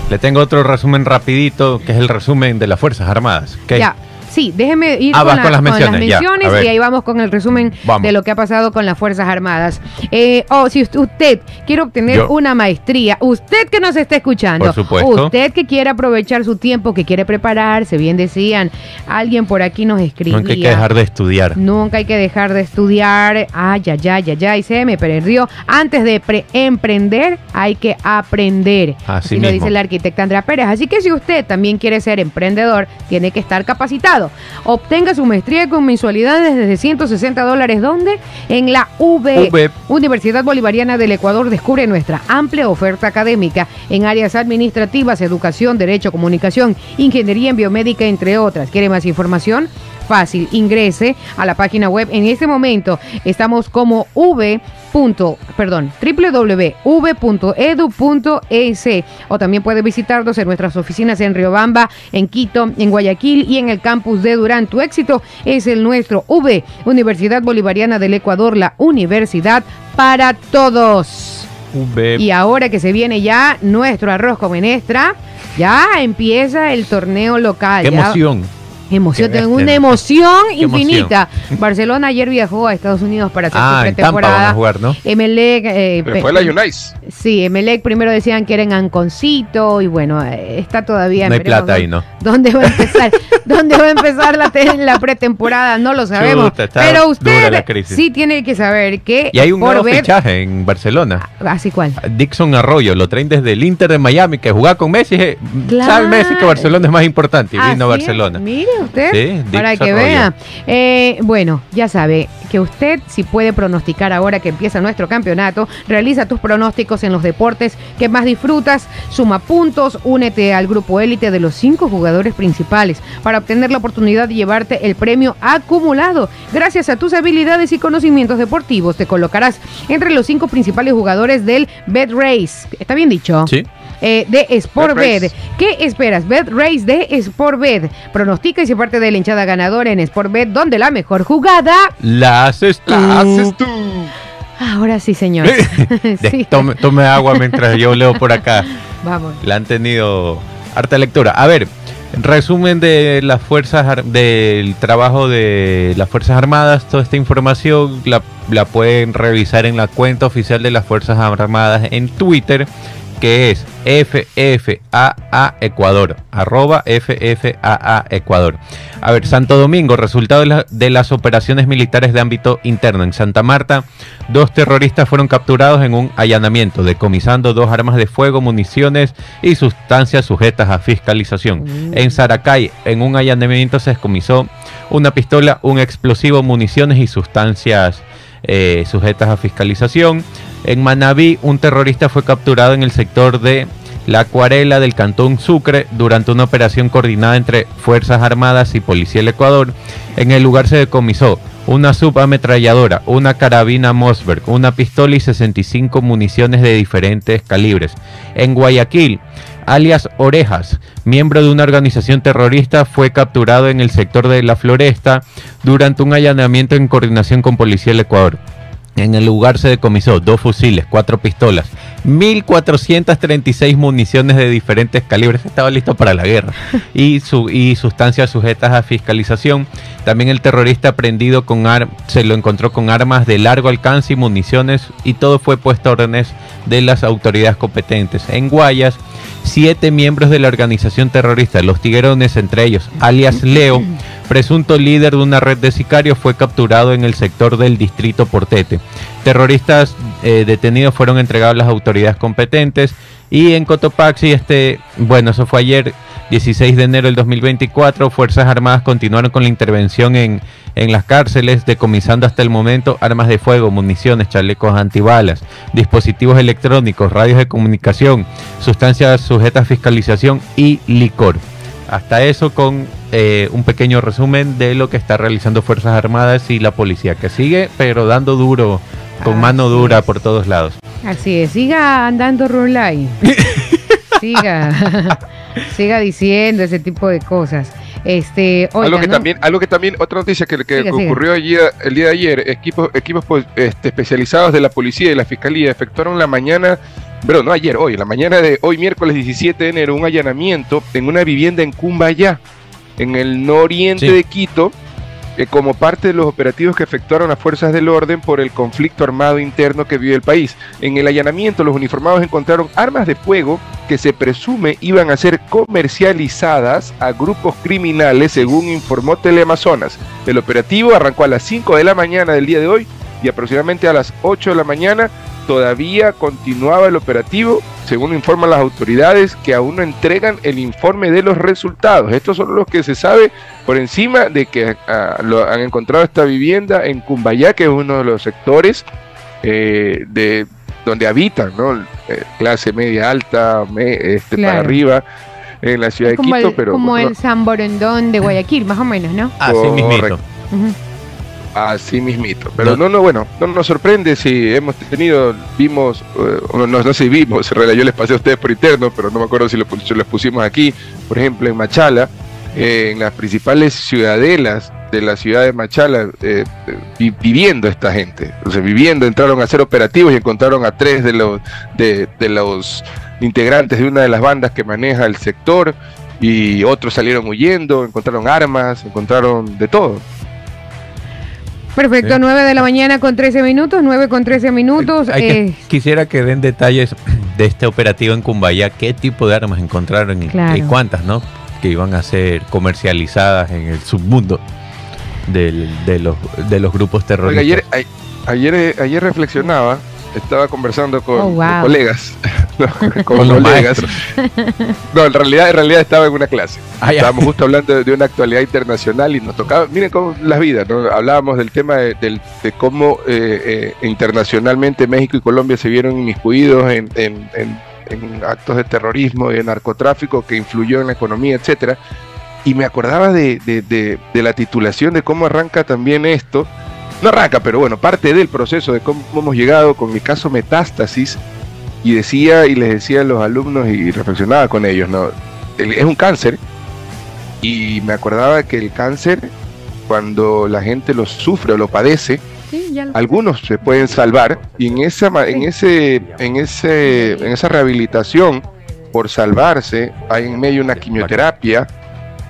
Speaker 2: le tengo otro resumen rapidito, que es el resumen de las Fuerzas Armadas.
Speaker 1: Ya. Sí, déjeme ir
Speaker 2: Ah,
Speaker 1: con,
Speaker 2: vas
Speaker 1: la-
Speaker 2: con las
Speaker 1: con
Speaker 2: menciones, ya,
Speaker 1: y ahí vamos con el resumen
Speaker 2: Vamos.
Speaker 1: de lo que ha pasado con las Fuerzas Armadas. Eh, oh, si usted, quiere obtener
Speaker 2: Yo.
Speaker 1: una maestría, usted que nos está escuchando, usted que quiere aprovechar su tiempo, que quiere prepararse, bien decían, alguien por aquí nos escribía.
Speaker 2: Nunca hay que dejar de estudiar.
Speaker 1: Nunca hay que dejar de estudiar. Ay, ya, ya, ya, ya, y se me perdió. Antes de pre- emprender, hay que aprender.
Speaker 2: Así
Speaker 1: lo
Speaker 2: mismo.
Speaker 1: dice la arquitecta Andrea Pérez. Así que si usted también quiere ser emprendedor, tiene que estar capacitado. Obtenga su maestría con mensualidades desde 160 dólares. ¿Dónde? En la UB.
Speaker 2: UB.
Speaker 1: Universidad Bolivariana del Ecuador descubre nuestra amplia oferta académica en áreas administrativas, educación, derecho, comunicación, ingeniería en biomédica, entre otras. ¿Quiere más información? Fácil, ingrese a la página web. En este momento estamos como v. punto, perdón, www.v.edu.es o también puede visitarnos en nuestras oficinas en Riobamba, en Quito, en Guayaquil y en el campus de Durán. Tu éxito es el nuestro. V, Universidad Bolivariana del Ecuador, la universidad para todos. Y ahora que se viene ya nuestro arroz con menestra, ya empieza el torneo local.
Speaker 2: Qué
Speaker 1: ya-
Speaker 2: emoción.
Speaker 1: Tengo una emoción infinita. Barcelona ayer viajó a Estados Unidos para hacer
Speaker 2: Ah,
Speaker 1: su
Speaker 2: Tampa van a
Speaker 1: pretemporada.
Speaker 2: jugar, ¿no?
Speaker 1: Emelec, eh,
Speaker 3: Pero
Speaker 1: pe-
Speaker 3: fue la Unice.
Speaker 1: Sí, Emelec primero decían que era en Anconcito y bueno, eh, está todavía.
Speaker 2: No hay plata ahí,
Speaker 1: dónde-
Speaker 2: ¿no?
Speaker 1: ¿Dónde va a <laughs> empezar? ¿Dónde va a empezar la, te- la pretemporada? No lo sabemos.
Speaker 2: Chuta, está
Speaker 1: Pero
Speaker 2: dura
Speaker 1: usted
Speaker 2: la crisis.
Speaker 1: sí tiene que saber que
Speaker 2: Y hay un nuevo
Speaker 1: ver-
Speaker 2: fichaje en Barcelona.
Speaker 1: Así cual.
Speaker 2: Dixon Arroyo, lo traen desde el Inter de Miami, que jugaba con Messi.
Speaker 1: Claro.
Speaker 2: Sabe Messi que Barcelona es más importante y vino a
Speaker 1: es,
Speaker 2: Barcelona.
Speaker 1: Mire usted,
Speaker 2: Sí,
Speaker 1: para que
Speaker 2: Arroyo.
Speaker 1: vea. Eh, bueno, ya sabe que usted, si puede pronosticar ahora que empieza nuestro campeonato, realiza tus pronósticos en los deportes que más disfrutas, suma puntos, únete al grupo élite de los cinco jugadores principales para obtener la oportunidad de llevarte el premio acumulado. Gracias a tus habilidades y conocimientos deportivos, te colocarás entre los cinco principales jugadores del Bet Race. ¿Está bien dicho?
Speaker 2: Sí.
Speaker 1: Eh, de Sportbet. ¿Qué esperas? Bet Race de Sportbet. Pronostica y se parte de la hinchada ganadora en Sportbet, donde la mejor jugada.
Speaker 2: La haces tú.
Speaker 3: La haces tú.
Speaker 1: Ahora sí, señor. <laughs> <laughs> Sí.
Speaker 2: tome, tome agua mientras yo leo por acá. <laughs>
Speaker 1: Vamos.
Speaker 2: La han tenido harta lectura. A ver, resumen de las fuerzas del trabajo de las fuerzas armadas. Toda esta información la, la pueden revisar en la cuenta oficial de las fuerzas armadas en Twitter, que es FFAA Ecuador, arroba FFAA Ecuador. A ver, Santo Domingo, resultado de, la- de las operaciones militares de ámbito interno. En Santa Marta, dos terroristas fueron capturados en un allanamiento, decomisando dos armas de fuego, municiones y sustancias sujetas a fiscalización.
Speaker 1: Mm.
Speaker 2: En Saracay, en un allanamiento se descomisó una pistola, un explosivo, municiones y sustancias eh, sujetas a fiscalización. En Manabí, un terrorista fue capturado en el sector de la Acuarela del Cantón Sucre durante una operación coordinada entre Fuerzas Armadas y Policía del Ecuador. En el lugar se decomisó una subametralladora, una carabina Mossberg, una pistola y 65 municiones de diferentes calibres. En Guayaquil, alias Orejas, miembro de una organización terrorista, fue capturado en el sector de La Floresta durante un allanamiento en coordinación con Policía del Ecuador. En el lugar se decomisó dos fusiles, cuatro pistolas, 1.436 municiones de diferentes calibres. Estaba listo para la guerra. <laughs> Y, su, y sustancias sujetas a fiscalización. También el terrorista prendido con ar se lo encontró con armas de largo alcance y municiones. Y todo fue puesto a órdenes de las autoridades competentes. En Guayas, siete miembros de la organización terrorista Los Tiguerones, entre ellos alias Leo, presunto líder de una red de sicarios, fue capturado en el sector del distrito Portete. Terroristas eh, detenidos fueron entregados a las autoridades competentes y en Cotopaxi, este, bueno, eso fue ayer, 16 de enero del 2024, Fuerzas Armadas continuaron con la intervención en, en las cárceles, decomisando hasta el momento armas de fuego, municiones, chalecos antibalas, dispositivos electrónicos, radios de comunicación, sustancias sujetas a fiscalización y licor. Hasta eso con eh, un pequeño resumen de lo que está realizando Fuerzas Armadas y la policía, que sigue pero dando duro, con mano dura
Speaker 1: es.
Speaker 2: por todos lados.
Speaker 1: Así es, siga andando Rulay. <laughs> siga, <laughs> siga diciendo ese tipo de cosas. Este,
Speaker 3: algo que
Speaker 1: ¿no?
Speaker 3: también, algo que también, otra noticia que, que
Speaker 1: Siga, siga.
Speaker 3: ocurrió allí, el día de ayer, equipos, equipos pues, este, especializados de la policía y de la fiscalía efectuaron la mañana, pero no ayer, hoy, la mañana de hoy miércoles 17 de enero, un allanamiento en una vivienda en Cumbayá. en el nororiente de Quito, eh, como parte de los operativos que efectuaron las fuerzas del orden por el conflicto armado interno que vive el país. En el allanamiento, los uniformados encontraron armas de fuego que se presume iban a ser comercializadas a grupos criminales, según informó Teleamazonas. El operativo arrancó a las 5 de la mañana del día de hoy y aproximadamente a las 8 de la mañana todavía continuaba el operativo, según informan las autoridades, que aún no entregan el informe de los resultados. Estos son los que se sabe por encima de que ah, lo, han encontrado esta vivienda en Cumbayá, que es uno de los sectores eh, de donde habitan, ¿no? Eh, clase media alta, este, para arriba en la ciudad de Quito, pero
Speaker 1: como el San Borondón de Guayaquil, más o menos, ¿no?
Speaker 2: Así mismo.
Speaker 3: Así mismito. Pero no. no, bueno, no nos sorprende si hemos tenido, vimos, eh, no, no, sé si vimos, en realidad yo les pasé a ustedes por interno, pero no me acuerdo si lo, les pusimos aquí, por ejemplo, en Machala, eh, en las principales ciudadelas de la ciudad de Machala, eh, viviendo esta gente. O sea, viviendo, entraron a hacer operativos y encontraron a tres de los, de, de los integrantes de una de las bandas que maneja el sector y otros salieron huyendo, encontraron armas, encontraron de todo.
Speaker 1: Perfecto, 9 de la mañana con 13 minutos, 9 con 13 minutos.
Speaker 2: Eh, quisiera que den detalles de este operativo en Cumbaya, qué tipo de armas encontraron y, cuántas, ¿no? Que iban a ser comercializadas en el submundo de, los, de los grupos terroristas.
Speaker 3: ayer, ayer, ayer reflexionaba estaba conversando con, oh, colegas. <laughs> con, colegas. <laughs> no, en realidad, en realidad estaba en una clase. Ah, Estábamos justo hablando de, una actualidad internacional y nos tocaba, miren cómo las vidas, ¿no? Hablábamos del tema de, cómo eh, eh, internacionalmente México y Colombia se vieron inmiscuidos en, en, actos de terrorismo y de narcotráfico que influyó en la economía, etcétera. Y me acordaba de, de la titulación de cómo arranca también esto no arranca, pero bueno, parte del proceso de cómo hemos llegado con mi caso metástasis, y decía y les decía a los alumnos y reflexionaba con ellos, ¿no? es un cáncer, y me acordaba que el cáncer, cuando la gente lo sufre o lo padece, algunos se pueden salvar, y en esa, en ese, en ese, en esa rehabilitación, por salvarse, hay en medio una quimioterapia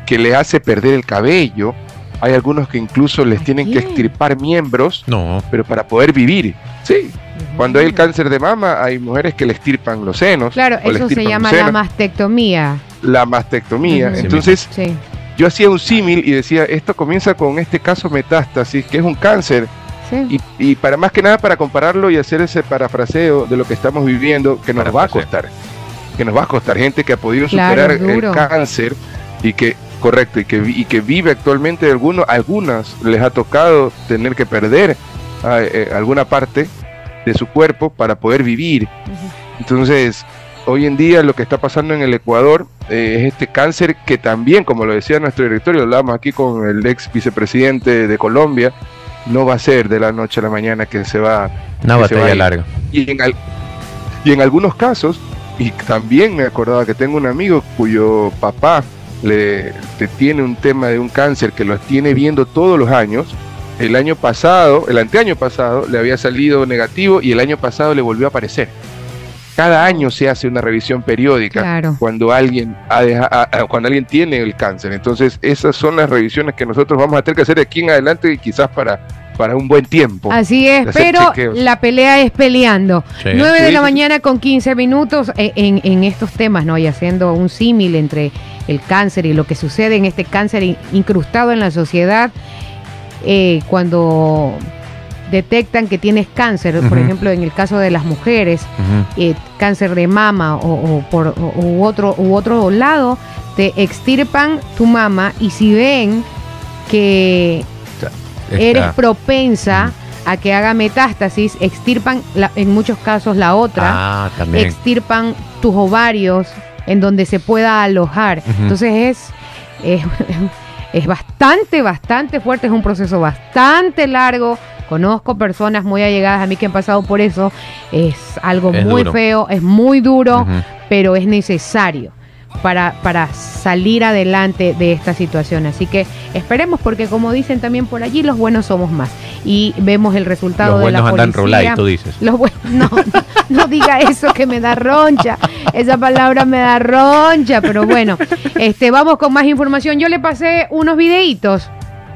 Speaker 3: que le hace perder el cabello, hay algunos que incluso les tienen que extirpar miembros, no. pero para poder vivir. Sí. Cuando hay el cáncer de mama, hay mujeres que le extirpan los senos.
Speaker 1: Claro, eso se llama la mastectomía.
Speaker 3: La mastectomía. Entonces, yo hacía un símil y decía, esto comienza con este caso metástasis, que es un cáncer. Y, y, para más que nada para compararlo y hacer ese parafraseo de lo que estamos viviendo, que nos va a costar. Que nos va a costar gente que ha podido superar el cáncer y que Correcto, y que, y que vive actualmente algunos, algunas les ha tocado tener que perder ah, eh, alguna parte de su cuerpo para poder vivir. Entonces, hoy en día lo que está pasando en el Ecuador eh, es este cáncer que también, como lo decía nuestro directorio, hablábamos aquí con el ex vicepresidente de Colombia, no va a ser de la noche a la mañana que se va.
Speaker 2: Una batalla larga.
Speaker 3: Y en, y en algunos casos, y también me acordaba que tengo un amigo cuyo papá le, tiene un tema de un cáncer que lo tiene viendo todos los años. El año pasado, el anteaño pasado, le había salido negativo y el año pasado le volvió a aparecer. Cada año se hace una revisión periódica cuando alguien cuando alguien tiene el cáncer. Entonces, esas son las revisiones que nosotros vamos a tener que hacer de aquí en adelante y quizás para para un buen tiempo.
Speaker 1: Así es, pero la pelea es peleando. 9 de la mañana con 15 minutos eh, en, en, estos temas, ¿no? Y haciendo un símil entre el cáncer y lo que sucede en este cáncer incrustado en la sociedad eh, cuando detectan que tienes cáncer, por ejemplo, en el caso de las mujeres, eh, cáncer de mama o, por u otro u otro lado, te extirpan tu mama y si ven que eres propensa a que haga metástasis, extirpan en muchos casos la otra, ah, extirpan tus ovarios, en donde se pueda alojar. Entonces es, <laughs> es, bastante, bastante fuerte, es un proceso bastante largo. Conozco personas muy allegadas a mí que han pasado por eso. Es algo muy feo, es muy duro, pero es necesario para, para salir adelante de esta situación. Así que esperemos, porque como dicen también por allí, los buenos somos más. Y vemos el resultado de la policía.
Speaker 2: tú dices.
Speaker 1: Los buenos, <laughs> no, no, diga eso que me da roncha. esa palabra me da roncha, pero bueno, este, vamos con más información. Yo le pasé unos videitos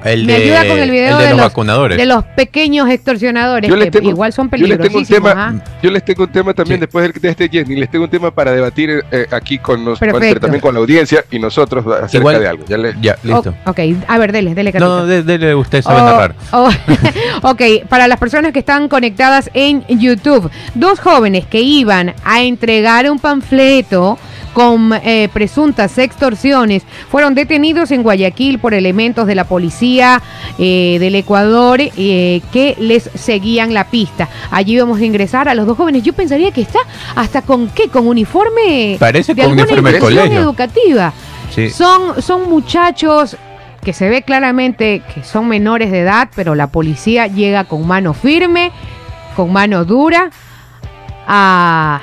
Speaker 2: me ayuda con el video de, los, vacunadores.
Speaker 1: De los pequeños extorsionadores, que igual son peligrosísimos.
Speaker 3: Yo les tengo un tema, yo les tengo un tema también después de este Jenny, les tengo un tema para debatir eh, aquí con nosotros, también con la audiencia y nosotros acerca de algo.
Speaker 2: Ya, listo.
Speaker 1: ok, a ver, dele, dele.
Speaker 2: No, dele, usted sabe oh, narrar.
Speaker 1: Oh, <laughs> ok, para las personas que están conectadas en YouTube, dos jóvenes que iban a entregar un panfleto con eh, presuntas extorsiones fueron detenidos en Guayaquil por elementos de la policía eh, del Ecuador eh, que les seguían la pista. Allí vamos a ingresar a los dos jóvenes. Yo pensaría que está hasta con qué, con uniforme
Speaker 2: Parece de con uniforme colegio.
Speaker 1: educativa. Son, son muchachos que se ve claramente que son menores de edad, pero la policía llega con mano firme, con mano dura a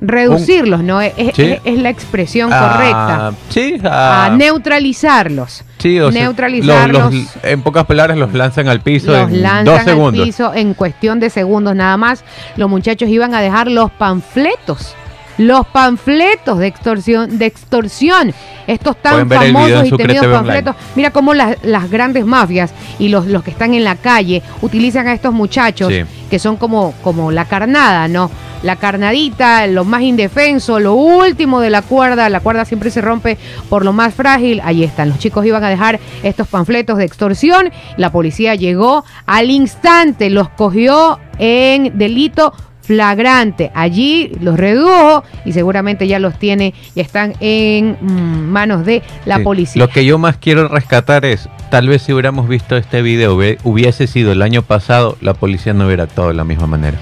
Speaker 1: reducirlos, ¿no? Es, la expresión ah, correcta.
Speaker 2: Sí,
Speaker 1: a ah. neutralizarlos.
Speaker 2: Sí, o neutralizarlos. en pocas palabras, los lanzan al piso en dos segundos. Al piso
Speaker 1: en cuestión de segundos nada más. Los muchachos iban a dejar los panfletos los panfletos de extorsión, de extorsión, estos tan famosos y temidos panfletos. Mira cómo las, grandes mafias y los, los que están en la calle utilizan a estos muchachos que son como, como la carnada, ¿no? La carnadita, lo más indefenso, lo último de la cuerda, la cuerda siempre se rompe por lo más frágil. Ahí están, los chicos iban a dejar estos panfletos de extorsión, la policía llegó al instante, los cogió en delito flagrante. Allí los redujo y seguramente ya los tiene, y están en mm, manos de la policía.
Speaker 2: Lo que yo más quiero rescatar es, tal vez si hubiéramos visto este video, hubiese sido el año pasado, la policía no hubiera actuado de la misma manera.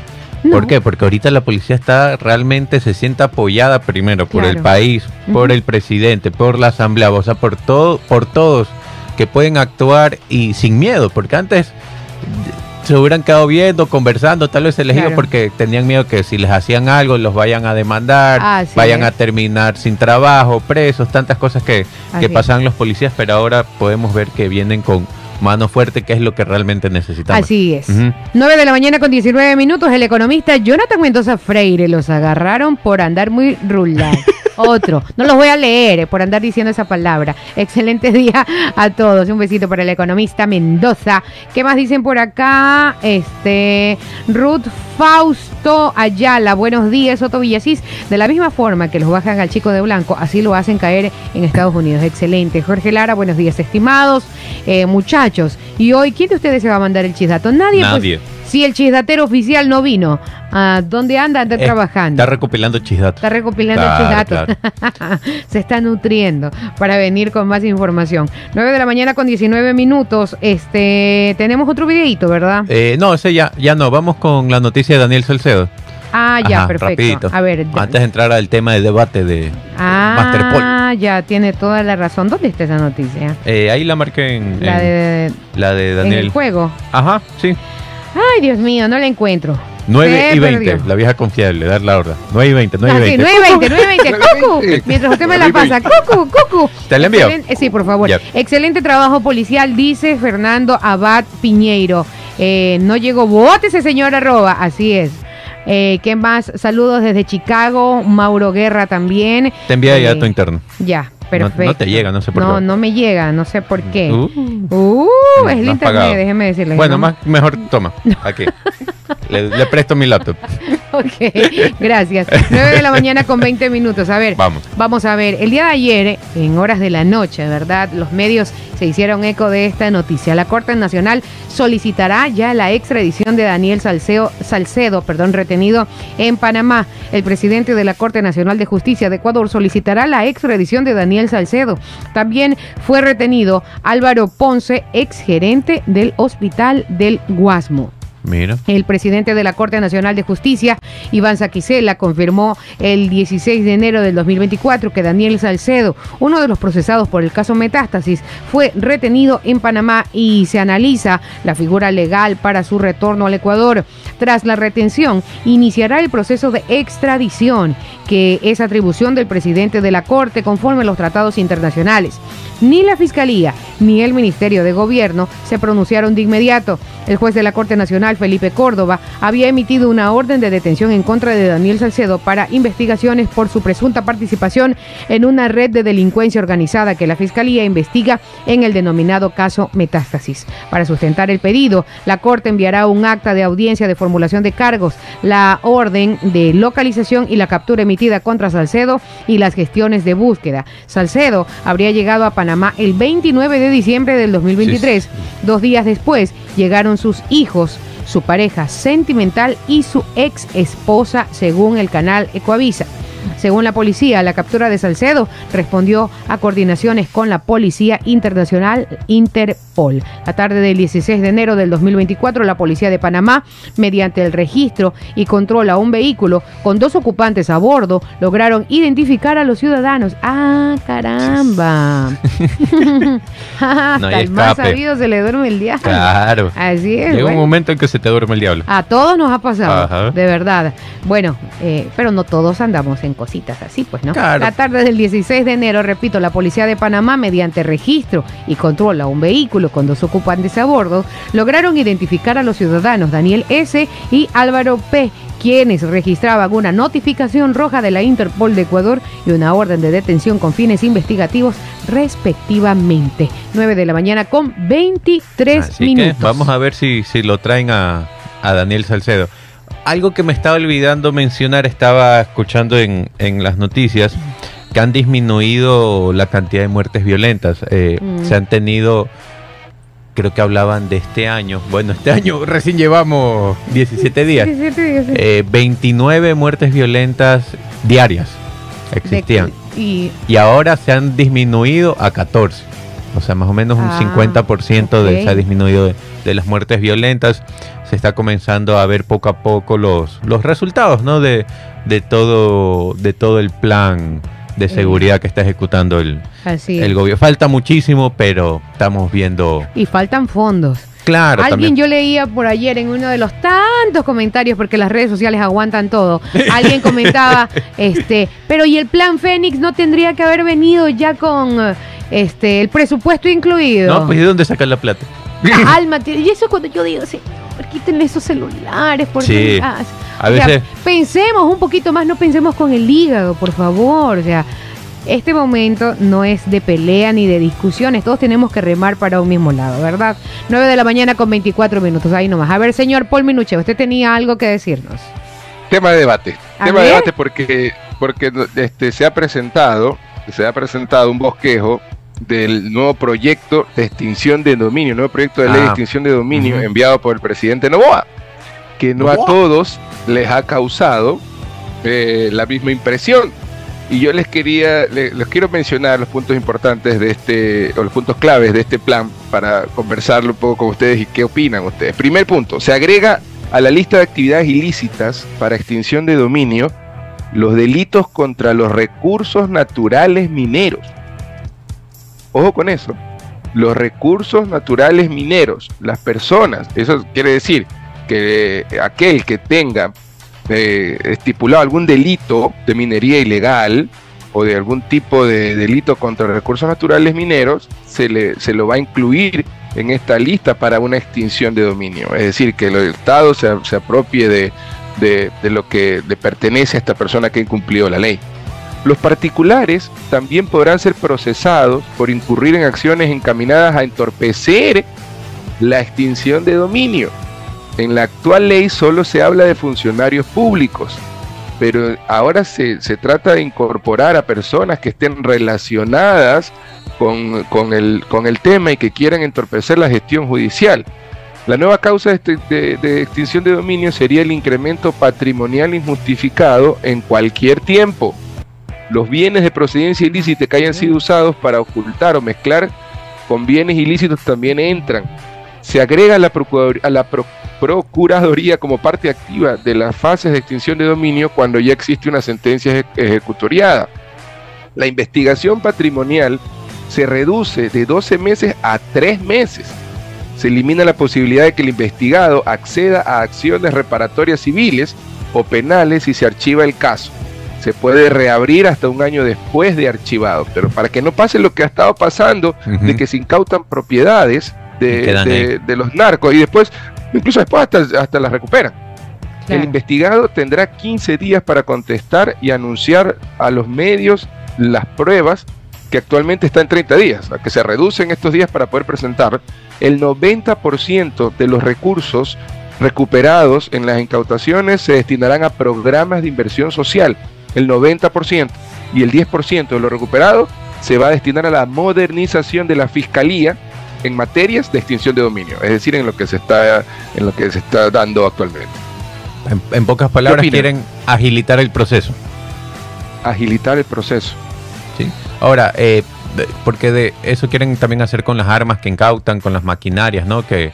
Speaker 2: ¿Por qué? Porque ahorita la policía está realmente se siente apoyada primero por el país, por el presidente, por la asamblea, o sea, por todo, por todos que pueden actuar y sin miedo, porque antes se hubieran quedado viendo, conversando, tal vez elegido porque tenían miedo que si les hacían algo los vayan a demandar, vayan a terminar sin trabajo, presos, tantas cosas que, que pasan los policías, pero ahora podemos ver que vienen con mano fuerte, que es lo que realmente necesitamos.
Speaker 1: Así es. 9 de la mañana con 19 minutos, el economista Jonathan Mendoza Freire los agarraron por andar muy rulado. <laughs> Otro. No los voy a leer eh, por andar diciendo esa palabra. Excelente <laughs> día a todos. Un besito para el economista Mendoza. ¿Qué más dicen por acá? Este, Ruth Fausto Ayala. Buenos días, Soto Villasís. De la misma forma que los bajan al chico de blanco, así lo hacen caer en Estados Unidos. Excelente. Jorge Lara, buenos días, estimados eh, muchachos. Y hoy, ¿quién de ustedes se va a mandar el chisdato? Nadie. Pues, si el chisdatero oficial no vino, ¿A ¿Dónde anda? Anda trabajando.
Speaker 2: Está recopilando chisdatos.
Speaker 1: Está recopilando chisdatos. <laughs> Se está nutriendo para venir con más información. 9 de la mañana con 19 minutos. Este, tenemos otro videito, ¿verdad?
Speaker 2: Eh, no, ese ya, ya no. Vamos con la noticia de Daniel Salcedo.
Speaker 1: Ah, ya, perfecto. A ver,
Speaker 2: antes de entrar al tema de debate de
Speaker 1: ah, ya, tiene toda la razón. ¿Dónde está esa noticia?
Speaker 2: Eh, ahí la marqué en,
Speaker 1: la, de,
Speaker 2: la de Daniel. En
Speaker 1: el juego.
Speaker 2: Ajá, sí.
Speaker 1: Ay, Dios mío, no la encuentro.
Speaker 2: 9 y 20, la vieja confiable, dar la orden. 9 y 20, 9 y 20.
Speaker 1: 9 y 20, 9 y 20, cucu. Mientras usted me la pasa, cucu, cucu.
Speaker 2: ¿Te la envío?
Speaker 1: Eh, sí, por favor. Excelente trabajo policial, dice Fernando Abad Piñeiro. Eh, no llegó bote ese señor arroba, así es. Eh, ¿Qué más? Saludos desde Chicago, Mauro Guerra también.
Speaker 2: Te envía ya tu interno.
Speaker 1: Ya, Perfecto.
Speaker 2: No, te llega, no sé por qué.
Speaker 1: No, no me llega, no sé por qué. Uh, uh es el internet, déjeme decirle.
Speaker 2: Bueno, más, mejor toma, aquí. le, presto mi laptop. <laughs>
Speaker 1: ok, gracias. 9 de la mañana con 20 minutos. A ver,
Speaker 2: vamos.
Speaker 1: Vamos a ver. El día de ayer, en horas de la noche, ¿verdad? Los medios se hicieron eco de esta noticia. La Corte Nacional solicitará ya la extradición de Daniel Salcedo, perdón, retenido en Panamá. El presidente de la Corte Nacional de Justicia de Ecuador solicitará la extradición de Daniel Salcedo. También fue retenido Álvaro Ponce, exgerente del Hospital del Guasmo. El presidente de la Corte Nacional de Justicia, Iván Saquicela, confirmó el 16 de enero del 2024 que Daniel Salcedo, uno de los procesados por el caso Metástasis, fue retenido en Panamá y se analiza la figura legal para su retorno al Ecuador. Tras la retención, iniciará el proceso de extradición, que es atribución del presidente de la Corte conforme a los tratados internacionales. Ni la Fiscalía ni el Ministerio de Gobierno se pronunciaron de inmediato. El juez de la Corte Nacional, Felipe Córdoba, había emitido una orden de detención en contra de Daniel Salcedo para investigaciones por su presunta participación en una red de delincuencia organizada que la Fiscalía investiga en el denominado caso Metástasis. Para sustentar el pedido, la Corte enviará un acta de audiencia de formulación de cargos, la orden de localización y la captura emitida contra Salcedo y las gestiones de búsqueda. Salcedo habría llegado a Panamá el 29 de diciembre del 2023. Dos días después llegaron sus hijos, su pareja sentimental y su ex esposa, según el canal Ecoavisa. Según la policía, la captura de Salcedo respondió a coordinaciones con la Policía Internacional Interpol. La tarde del 16 de enero del 2024, la Policía de Panamá, mediante el registro y control a un vehículo con dos ocupantes a bordo, lograron identificar a los ciudadanos. ¡Ah, caramba! <laughs> Hasta el más sabido se le duerme el diablo.
Speaker 2: Claro.
Speaker 1: Así es.
Speaker 2: Llega un momento en que se te duerme el diablo.
Speaker 1: A todos nos ha pasado, de verdad. Bueno, eh, pero no todos andamos en cositas así, pues, ¿no? La tarde del 16 de enero, repito, la policía de Panamá, mediante registro y control a un vehículo con dos ocupantes a bordo, lograron identificar a los ciudadanos Daniel S. y Álvaro P., quienes registraban una notificación roja de la Interpol de Ecuador y una orden de detención con fines investigativos respectivamente. 9 de la mañana con 23 minutos.
Speaker 2: vamos a ver si, si lo traen a, a Daniel Salcedo algo que me estaba olvidando mencionar, estaba escuchando en, las noticias que han disminuido la cantidad de muertes violentas. Eh, mm. Se han tenido, creo que hablaban de este año. Bueno, este año <laughs> recién llevamos 17 días. 29 eh, muertes violentas diarias existían. y... ahora se han disminuido a 14. O sea, más o menos un 50% ah, de, se ha disminuido de, de las muertes violentas se está comenzando a ver poco a poco los, los resultados ¿no? de, de, todo, de todo el plan de seguridad que está ejecutando el, el gobierno. Falta muchísimo, pero estamos viendo...
Speaker 1: Y faltan fondos.
Speaker 2: Claro,
Speaker 1: Alguien yo leía por ayer en uno de los tantos comentarios, porque las redes sociales aguantan todo. <laughs> Alguien comentaba, este, pero ¿y el plan Fénix no tendría que haber venido ya con este el presupuesto incluido?
Speaker 2: No, pues ¿de dónde sacar la plata?
Speaker 1: Alma, y eso cuando yo digo, sí, quiten esos celulares, por
Speaker 2: sí, a veces...
Speaker 1: pensemos un poquito más, no pensemos con el hígado, por favor. O sea, este momento no es de pelea ni de discusiones, todos tenemos que remar para un mismo lado, ¿verdad? 9 de la mañana con 24 minutos, ahí nomás. A ver, señor Paul Minuche, usted tenía algo que decirnos.
Speaker 3: Tema de debate, tema de debate porque, porque este, se ha presentado, se ha presentado un bosquejo del nuevo proyecto de extinción de dominio, nuevo proyecto de ley de ah. extinción de dominio enviado por el presidente Novoa, que no a todos les ha causado eh, la misma impresión. Y yo les quería, les, quiero mencionar los puntos importantes de este, o los puntos claves de este plan para conversarlo un poco con ustedes y qué opinan ustedes. Primer punto, se agrega a la lista de actividades ilícitas para extinción de dominio los delitos contra los recursos naturales mineros Ojo con eso. Los recursos naturales mineros, las personas, eso quiere decir que aquel que tenga eh, estipulado algún delito de minería ilegal o de algún tipo de delito contra recursos naturales mineros, se, le, se lo va a incluir en esta lista para una extinción de dominio. Es decir, que el Estado se, se apropie de, de, lo que le pertenece a esta persona que ha incumplido la ley. Los particulares también podrán ser procesados por incurrir en acciones encaminadas a entorpecer la extinción de dominio. En la actual ley solo se habla de funcionarios públicos, pero ahora se, trata de incorporar a personas que estén relacionadas con, el, con el tema y que quieran entorpecer la gestión judicial. La nueva causa de, de, extinción de dominio sería el incremento patrimonial injustificado en cualquier tiempo los bienes de procedencia ilícita que hayan sido usados para ocultar o mezclar con bienes ilícitos también entran. Se agrega a la, Procuraduría como parte activa de las fases de extinción de dominio cuando ya existe una sentencia ejecutoriada. La investigación patrimonial se reduce de 12 meses a 3 meses. Se elimina la posibilidad de que el investigado acceda a acciones reparatorias civiles o penales si se archiva el caso se puede reabrir hasta un año después de archivado. Pero para que no pase lo que ha estado pasando, de que se incautan propiedades de, los narcos y después, incluso después hasta, hasta las recuperan. El investigado tendrá 15 días para contestar y anunciar a los medios las pruebas que actualmente está en 30 días, a que se reducen estos días para poder presentar. El 90% de los recursos recuperados en las incautaciones se destinarán a programas de inversión social, el 90%, y el 10% de lo recuperado se va a destinar a la modernización de la fiscalía en materias de extinción de dominio, es decir, en lo que se está, en lo que se está dando actualmente.
Speaker 2: En, pocas palabras, quieren agilitar el proceso.
Speaker 3: Agilitar el proceso.
Speaker 2: Sí. Ahora, eh, porque de eso quieren también hacer con las armas que incautan, con las maquinarias, ¿no? Que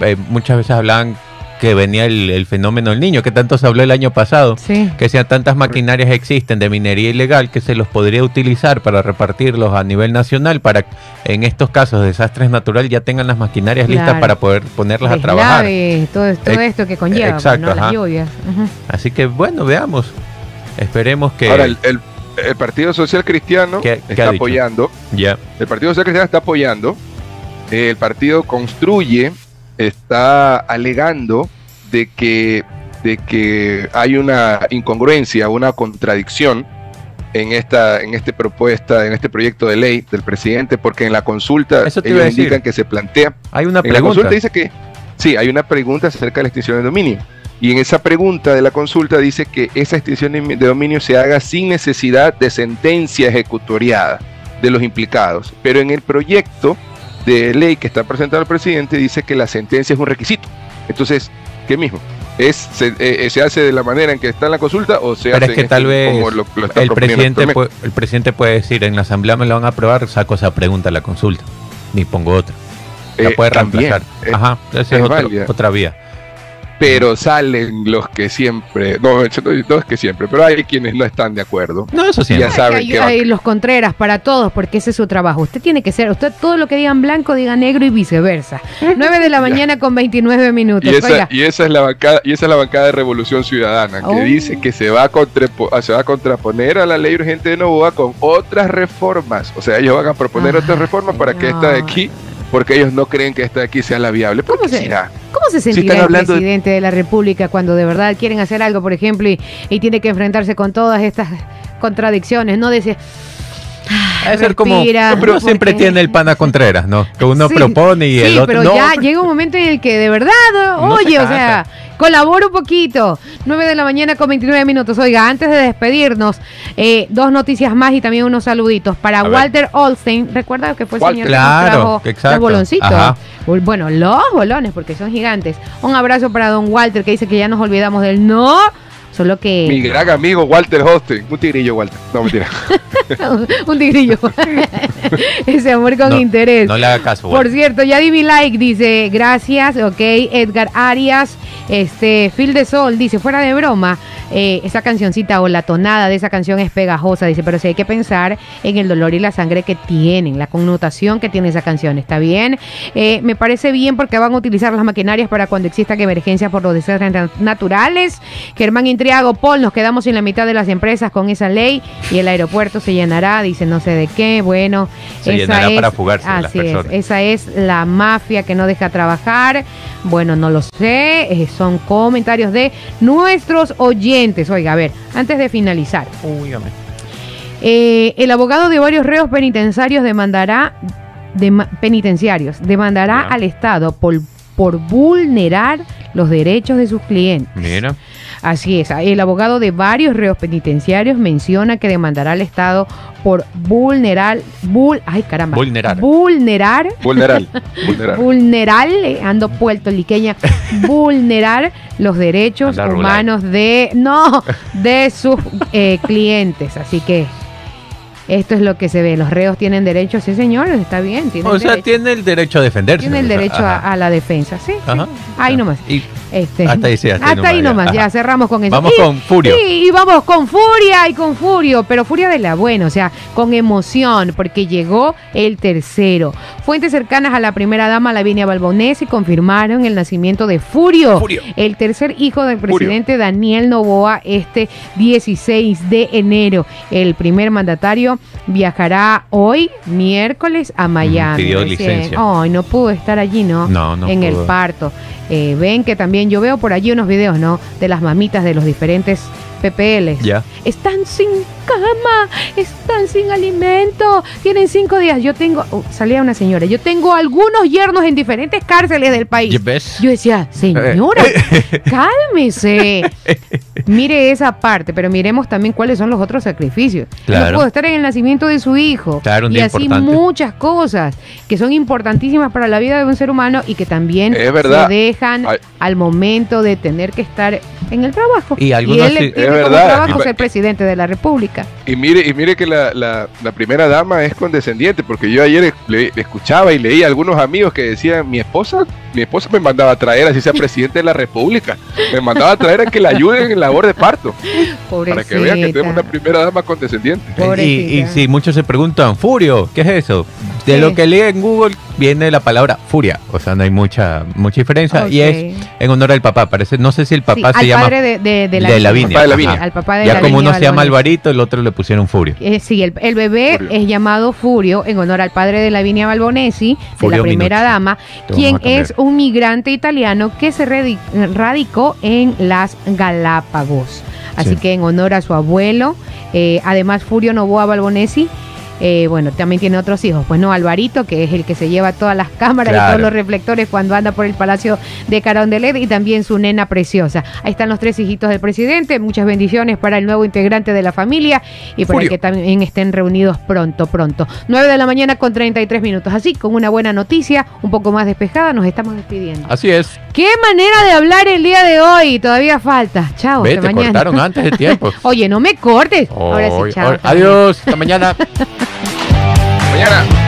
Speaker 2: eh, muchas veces hablan que venía el, fenómeno del niño, que tanto se habló el año pasado, que sean tantas maquinarias existen de minería ilegal que se los podría utilizar para repartirlos a nivel nacional para en estos casos de desastres naturales ya tengan las maquinarias listas para poder ponerlas a trabajar.
Speaker 1: todo, todo esto que conlleva pues, las lluvias.
Speaker 2: Así que bueno, veamos. Esperemos que...
Speaker 3: Ahora, el, Partido Social Cristiano está apoyando.
Speaker 2: Ya.
Speaker 3: El Partido Social Cristiano está apoyando. El partido construye está alegando de que, de que hay una incongruencia, una contradicción en esta, en este propuesta, en este proyecto de ley del presidente, porque en la consulta ellos indican que se plantea.
Speaker 2: Hay una
Speaker 3: en la consulta dice que sí, hay una pregunta acerca de la extinción de dominio. Y en esa pregunta de la consulta dice que esa extinción de dominio se haga sin necesidad de sentencia ejecutoriada de los implicados. Pero en el proyecto de ley que está presentado el presidente dice que la sentencia es un requisito. Entonces, ¿qué mismo? ¿Es, se, eh, eh, se, hace de la manera en que está en la consulta o se
Speaker 2: hace es que tal vez el, presidente puede, el presidente puede decir en la asamblea me lo van a aprobar, saco esa pregunta a la consulta, ni pongo otra. La eh, puede reemplazar. Ajá, esa es, otra vía
Speaker 3: pero salen los que siempre, no, no es que siempre, pero hay quienes no están de acuerdo.
Speaker 1: No, eso sí. Ya saben que hay, los Contreras para todos, porque ese es su trabajo. Usted tiene que ser, usted todo lo que digan blanco, diga negro y viceversa. <laughs> 9 de la mañana con 29 minutos.
Speaker 3: Y esa, y esa, es la bancada, y esa es la bancada de Revolución Ciudadana, que oh. dice que se va, a se va a contraponer a la ley urgente de Novoa con otras reformas. O sea, ellos van a proponer otras reformas para que esta de aquí porque ellos no creen que esta de aquí sea la viable.
Speaker 1: ¿Cómo se, ¿Cómo se sentirá el presidente de... la República cuando de verdad quieren hacer algo, por ejemplo, y, y tiene que enfrentarse con todas estas contradicciones? No decir
Speaker 2: es ser como. Pero siempre tiene el pana Contreras, ¿no? Que uno propone y el otro.
Speaker 1: Pero ya llega un momento en el que de verdad, oye, o sea, colabora un poquito. 9 de la mañana con 29 minutos. Oiga, antes de despedirnos, eh, dos noticias más y también unos saluditos. Para Walter Olstein, recuerda que fue el señor
Speaker 2: claro, que trajo
Speaker 1: los boloncitos. Bueno, los bolones, porque son gigantes. Un abrazo para don Walter que dice que ya nos olvidamos del no Solo que.
Speaker 3: Mi gran amigo Walter Hosting. Un tigrillo, Walter. No, mentira. <laughs>
Speaker 1: un tigrillo. <laughs> Ese amor con interés.
Speaker 2: No le haga caso.
Speaker 1: Por cierto, ya di mi like, dice, gracias, ok. Edgar Arias, este, Phil de Sol, dice, fuera de broma, eh, esa cancioncita o la tonada de esa canción es pegajosa, dice, pero sí hay que pensar en el dolor y la sangre que tienen, la connotación que tiene esa canción, ¿está bien? Eh, me parece bien porque van a utilizar las maquinarias para cuando existan emergencias por los desastres naturales. Germán Intriago, Paul, nos quedamos en la mitad de las empresas con esa ley y el aeropuerto se llenará, dice no sé de qué, bueno.
Speaker 2: Se llenará para fugarse
Speaker 1: así es, esa es la mafia que no deja trabajar. Bueno, no lo sé, eh, son comentarios de nuestros oyentes Oiga, a ver, antes de finalizar. Eh, el abogado de varios reos penitenciarios demandará de, penitenciarios demandará al Estado por, por vulnerar los derechos de sus clientes.
Speaker 2: Mira.
Speaker 1: Así es, el abogado de varios reos penitenciarios menciona que demandará al Estado por vulnerar, ay caramba,
Speaker 2: vulnerar,
Speaker 1: vulnerar,
Speaker 3: vulnerar, <laughs>
Speaker 1: vulnerar, ando puertoliqueña, <laughs> vulnerar los derechos humanos de, no, de sus eh, clientes. Así que Esto es lo que se ve. Los reos tienen derecho, sí, señor, está bien.
Speaker 2: o sea, tiene el derecho a defenderse.
Speaker 1: Tiene el derecho a, la defensa, sí. Ahí nomás.
Speaker 2: Este, hasta ahí,
Speaker 1: hasta ahí nomás, ya. cerramos con eso.
Speaker 2: Vamos con Furio.
Speaker 1: Sí, y vamos con Furia y con Furio, pero Furia de la buena, o sea, con emoción, porque llegó el tercero. Fuentes cercanas a la primera dama, Lavinia Balbonesi, confirmaron el nacimiento de Furio, el tercer hijo del presidente Daniel Novoa, este 16 de enero. El primer mandatario viajará hoy, miércoles, a Miami.
Speaker 2: Pidió licencia.
Speaker 1: Ay, no pudo estar allí, ¿no?
Speaker 2: No, no.
Speaker 1: En el parto. Eh, ven que también yo veo por allí unos videos, ¿no? De las mamitas de los diferentes PPLs.
Speaker 2: Ya.
Speaker 1: Están sin cama, están sin alimento, tienen cinco días. Yo tengo, oh, salía una señora, yo tengo algunos yernos en diferentes cárceles del país. Yo decía, señora, cálmese. <laughs> Mire esa parte, pero miremos también cuáles son los otros sacrificios.
Speaker 2: Claro.
Speaker 1: No estar en el nacimiento de su hijo.
Speaker 2: Claro,
Speaker 1: y así muchas cosas que son importantísimas para la vida de un ser humano y que también
Speaker 3: se
Speaker 1: dejan al momento de tener que estar en el trabajo.
Speaker 2: Y, algunos
Speaker 1: él tiene como trabajo ser presidente de la República.
Speaker 3: Y mire, y mire que la, la, primera dama es condescendiente, porque yo ayer le, escuchaba y leía a algunos amigos que decían, mi esposa, mi esposa me mandaba a traer, así sea presidente de la República, me mandaba a traer a que la ayuden en labor de parto. Para que vean que tenemos una primera dama condescendiente.
Speaker 2: Y, y si muchos se preguntan, Furio, ¿qué es eso? De lo que lee en Google viene la palabra furia, o sea, no hay mucha mucha diferencia. Y es en honor al papá, parece, no sé si el papá se llama
Speaker 1: de, de, de, la,
Speaker 2: de Lavinia.
Speaker 1: Al papá de
Speaker 2: ya como uno se llama Alvarito, el otro le pusieron Furio.
Speaker 1: Eh, sí, el, el bebé es llamado Furio en honor al padre de Lavinia Balbonesi, de la primera dama, quien es un migrante italiano que se radicó en las Galápagos. Así que en honor a su abuelo, eh, además Furio Novoa Balbonesi eh, bueno, también tiene otros hijos, pues no, Alvarito, que es el que se lleva todas las cámaras y todos los reflectores cuando anda por el Palacio de Carondelet y también su nena preciosa. Ahí están los tres hijitos del presidente, muchas bendiciones para el nuevo integrante de la familia y para que también estén reunidos pronto, pronto. 9 de la mañana con 33 minutos, así con una buena noticia, un poco más despejada, nos estamos despidiendo.
Speaker 2: Así es.
Speaker 1: Qué manera de hablar el día de hoy, todavía falta. Chao,
Speaker 2: hasta mañana. cortaron antes de tiempo. <laughs>
Speaker 1: Oye, no me cortes. Ahora sí, chao.
Speaker 2: Adiós, hasta <laughs> Mañana.